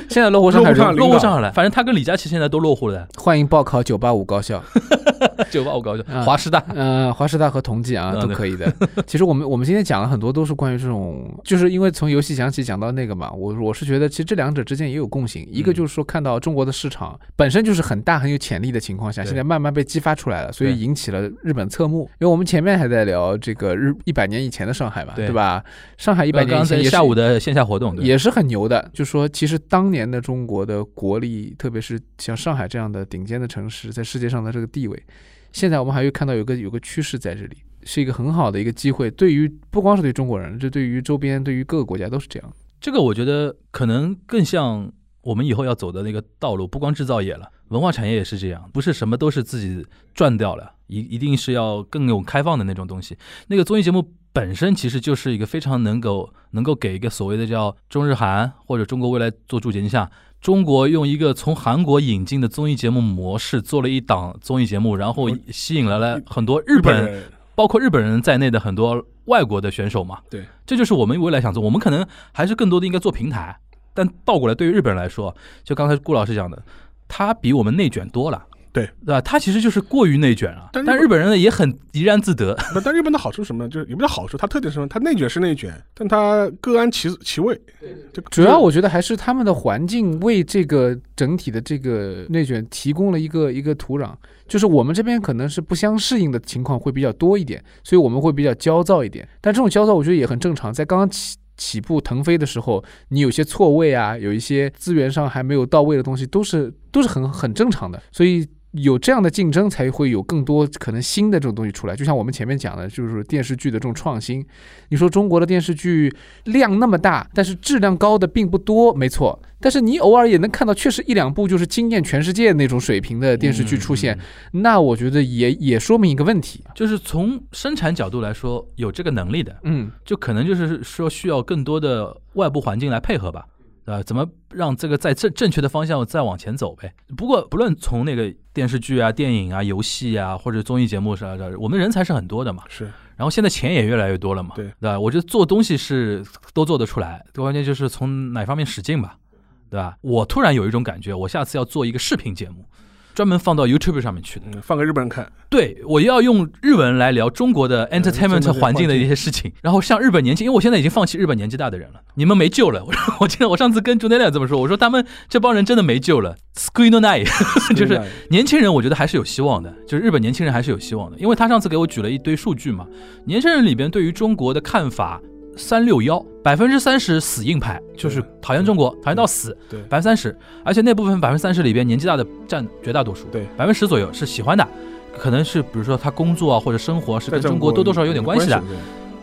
Speaker 4: 现在落户上海
Speaker 3: 落户上领导
Speaker 2: 落户上海了。反正他跟李佳琦现在都落户了，
Speaker 4: 欢迎报考九八五高校，
Speaker 2: 九八五高校
Speaker 4: 啊，
Speaker 2: 华师大。
Speaker 4: 呃，华师大和同济啊都可以的。其实我们我们今天讲了很多，都是关于这种，就是因为从游戏讲起讲到那个嘛，我我是觉得其实这两者之间也有共性，一个
Speaker 2: 嗯
Speaker 4: 就是说看到中国的市场本身就是很大很有潜力的情况下，现在慢慢被激发出来了，所以引起了日本侧目。因为我们前面还在聊这个日一百年以前的上海嘛，
Speaker 2: 对
Speaker 4: 对吧？上海一百年以前
Speaker 2: 下午的线下活动，对
Speaker 4: 也是很牛的。就说其实当年的中国的国力，特别是像上海这样的顶尖的城市，在世界上的这个地位，现在我们还会看到有个有个趋势在这里，是一个很好的一个机会。对于不光是对中国人，这对于周边、对于各个国家都是这样。
Speaker 2: 这个我觉得可能更像我们以后要走的那个道路，不光制造业了，文化产业也是这样，不是什么都是自己赚掉了，一一定是要更有开放的那种东西。那个综艺节目本身其实就是一个非常能够能够给一个所谓的叫中日韩或者中国未来做注解下，中国用一个从韩国引进的综艺节目模式做了一档综艺节目，然后吸引来了很多日本
Speaker 3: 人
Speaker 2: 包括日本人在内的很多外国的选手嘛。
Speaker 3: 对，
Speaker 2: 这就是我们未来想做。我们可能还是更多的应该做平台，但倒过来，对于日本人来说，就刚才顾老师讲的，他比我们内卷多了。
Speaker 3: 对
Speaker 2: 对吧？他其实就是过于内卷了，
Speaker 3: 但日本
Speaker 2: 但日本人呢也很怡然自得。
Speaker 3: 那但日本的好处是什么呢？就是也不叫好处，它特点是什么？它内卷是内卷，但它各安其其位。就
Speaker 4: 主要我觉得还是他们的环境为这个整体的这个内卷提供了一个一个土壤，就是我们这边可能是不相适应的情况会比较多一点，所以我们会比较焦躁一点。但这种焦躁我觉得也很正常，在刚刚起起步腾飞的时候，你有些错位啊，有一些资源上还没有到位的东西，都是都是很很正常的，所以。有这样的竞争，才会有更多可能新的这种东西出来。就像我们前面讲的，就是电视剧的这种创新。你说中国的电视剧量那么大，但是质量高的并不多，没错。但是你偶尔也能看到，确实一两部就是惊艳全世界那种水平的电视剧出现，那我觉得也也说明一个问题。
Speaker 2: 就是从生产角度来说，有这个能力的，
Speaker 4: 嗯，
Speaker 2: 就可能就是说需要更多的外部环境来配合吧。啊，怎么让这个在正正确的方向再往前走呗？不过不论从那个电视剧啊、电影啊、游戏啊，或者综艺节目啥的，我们人才是很多的嘛。
Speaker 3: 是，
Speaker 2: 然后现在钱也越来越多了嘛，
Speaker 3: 对
Speaker 2: 对吧？我觉得做东西是都做得出来，关键就是从哪方面使劲吧，对吧？我突然有一种感觉，我下次要做一个视频节目，专门放到 YouTube 上面去的。
Speaker 3: 嗯，放给日本人看。
Speaker 2: 对，我要用日文来聊中国的 entertainment 环境的一些事情，然后像日本年轻，因为我现在已经放弃日本年纪大的人了，你们没救了。我说，我记得我上次跟朱内亮这么说，我说他们这帮人真的没救了 s c r e e n o night，就是年轻人，我觉得还是有希望的，就是日本年轻人还是有希望的，因为他上次给我举了一堆数据嘛，年轻人里边对于中国的看法。三六幺，百分之三十死硬派，就是讨厌中国，讨厌到死，
Speaker 3: 对，
Speaker 2: 百分之三十，而且那部分百分之三十里边年纪大的占绝大多数，
Speaker 3: 对，
Speaker 2: 百分之十左右是喜欢的，可能是比如说他工作啊或者生活是跟中国多多少少有点关系的，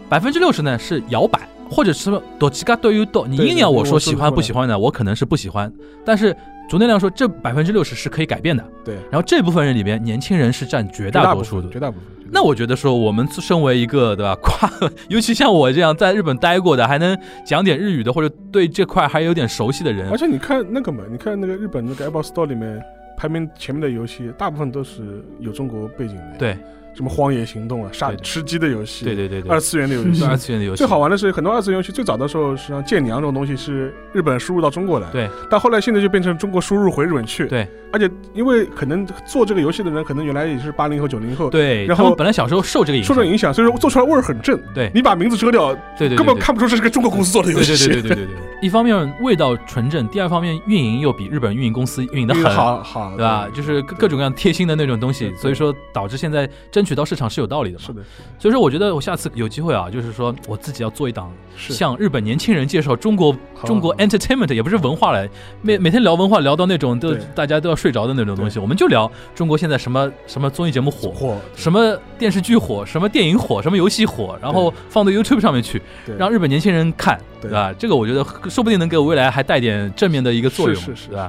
Speaker 2: 百分之六十呢是摇摆，或者是多几个都有多，你硬要我说喜欢不喜欢呢，我可能是不喜欢，但是竹内亮说这百分之六十是可以改变的，
Speaker 3: 对，
Speaker 2: 然后这部分人里边年轻人是占绝大多数的，
Speaker 3: 绝大部分。
Speaker 2: 那我觉得说，我们身为一个对吧，跨，尤其像我这样在日本待过的，还能讲点日语的，或者对这块还有点熟悉的人，
Speaker 3: 而且你看那个嘛，你看那个日本那个 Apple Store 里面排名前面的游戏，大部分都是有中国背景的。
Speaker 2: 对，
Speaker 3: 什么《荒野行动》啊、杀吃鸡的游戏，
Speaker 2: 对对对对，
Speaker 3: 二次元的游戏。
Speaker 2: 二次元的游戏。
Speaker 3: 最好玩的是，很多二次元游戏最早的时候，实际上剑娘这种东西是日本输入到中国来，
Speaker 2: 对，
Speaker 3: 但后来现在就变成中国输入回日本去，
Speaker 2: 对，
Speaker 3: 而且因为可能做这个游戏的人，可能原来也是八零后、九零后，
Speaker 2: 对，
Speaker 3: 然后
Speaker 2: 本来小时候受这个影响，
Speaker 3: 受这影响，所以说做出来味儿很正。
Speaker 2: 对。
Speaker 3: 你把名字遮掉，
Speaker 2: 对对对，
Speaker 3: 根本看不出这是个中国公司做的游戏。
Speaker 2: 对对对对对对，一方面味道纯正，第二方面运营又比日本运营公司运营的
Speaker 3: 嗯
Speaker 2: 很。
Speaker 3: 好好，
Speaker 2: 对吧？就是各各种各样贴心的那种东西，所以说导致现在争取到市场是有道理的嘛。
Speaker 3: 是的，
Speaker 2: 所以说我觉得我下次有机会啊，就是说我自己要做一档向日本年轻人介绍中国中国 entertainment，也不是文化了，每每天聊文化聊到那种都大家都要睡着的那种东西，我们就聊中国现在什么什么综艺节目火，
Speaker 3: 火，
Speaker 2: 什么电视剧火，什么电影火，什么游戏火，然后放到 YouTube 上面去，让日本年轻人看，
Speaker 3: 对。
Speaker 2: 对吧？这个我觉得说不定能给我未来还带点正面的一个作用，
Speaker 3: 是是是
Speaker 2: 对吧？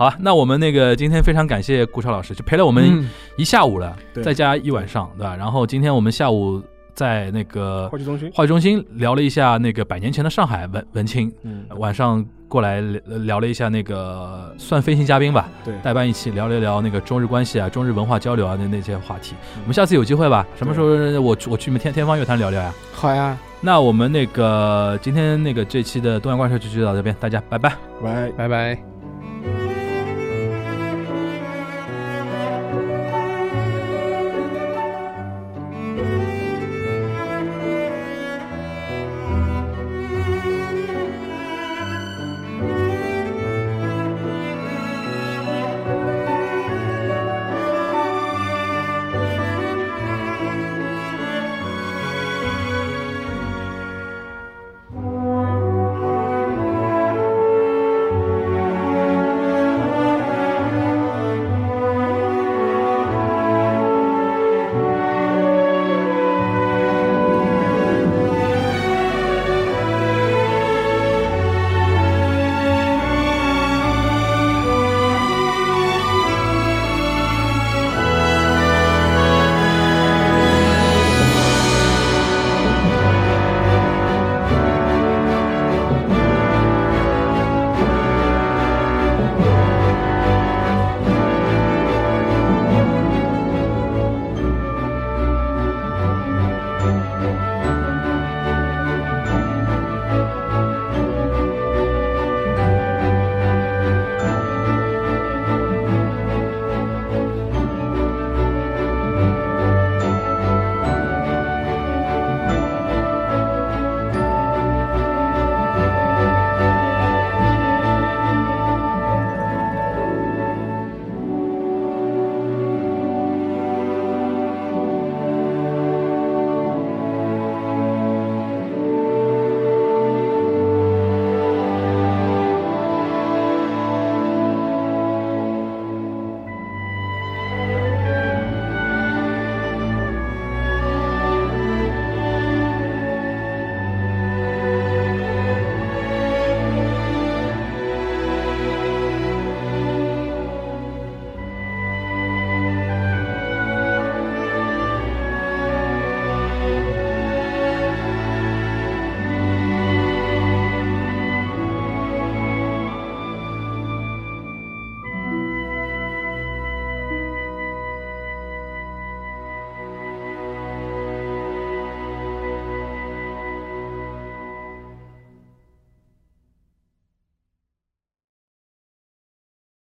Speaker 2: 好啊，那我们那个今天非常感谢顾超老师，就陪了我
Speaker 4: 我
Speaker 2: 们一下午了，
Speaker 3: 对
Speaker 2: 再加一晚上，对吧？然后今天我们下午在那个
Speaker 3: 话剧中心，
Speaker 2: 话剧中心聊了一下那个百年前的上海文文青，
Speaker 3: 嗯，
Speaker 2: 晚上过来聊聊了一下那个算飞行嘉宾吧，
Speaker 3: 对，
Speaker 2: 代班一起聊了聊那个中日关系啊、中日文化交流啊那那些话题。
Speaker 3: 嗯
Speaker 2: 我们下次有机会吧，什么时候我我去你们天天方乐坛聊聊呀？
Speaker 4: 好呀，
Speaker 2: 那我们那个今天那个这期的东阳怪兽就就到这边，大家拜拜。
Speaker 3: 拜。
Speaker 4: 拜拜。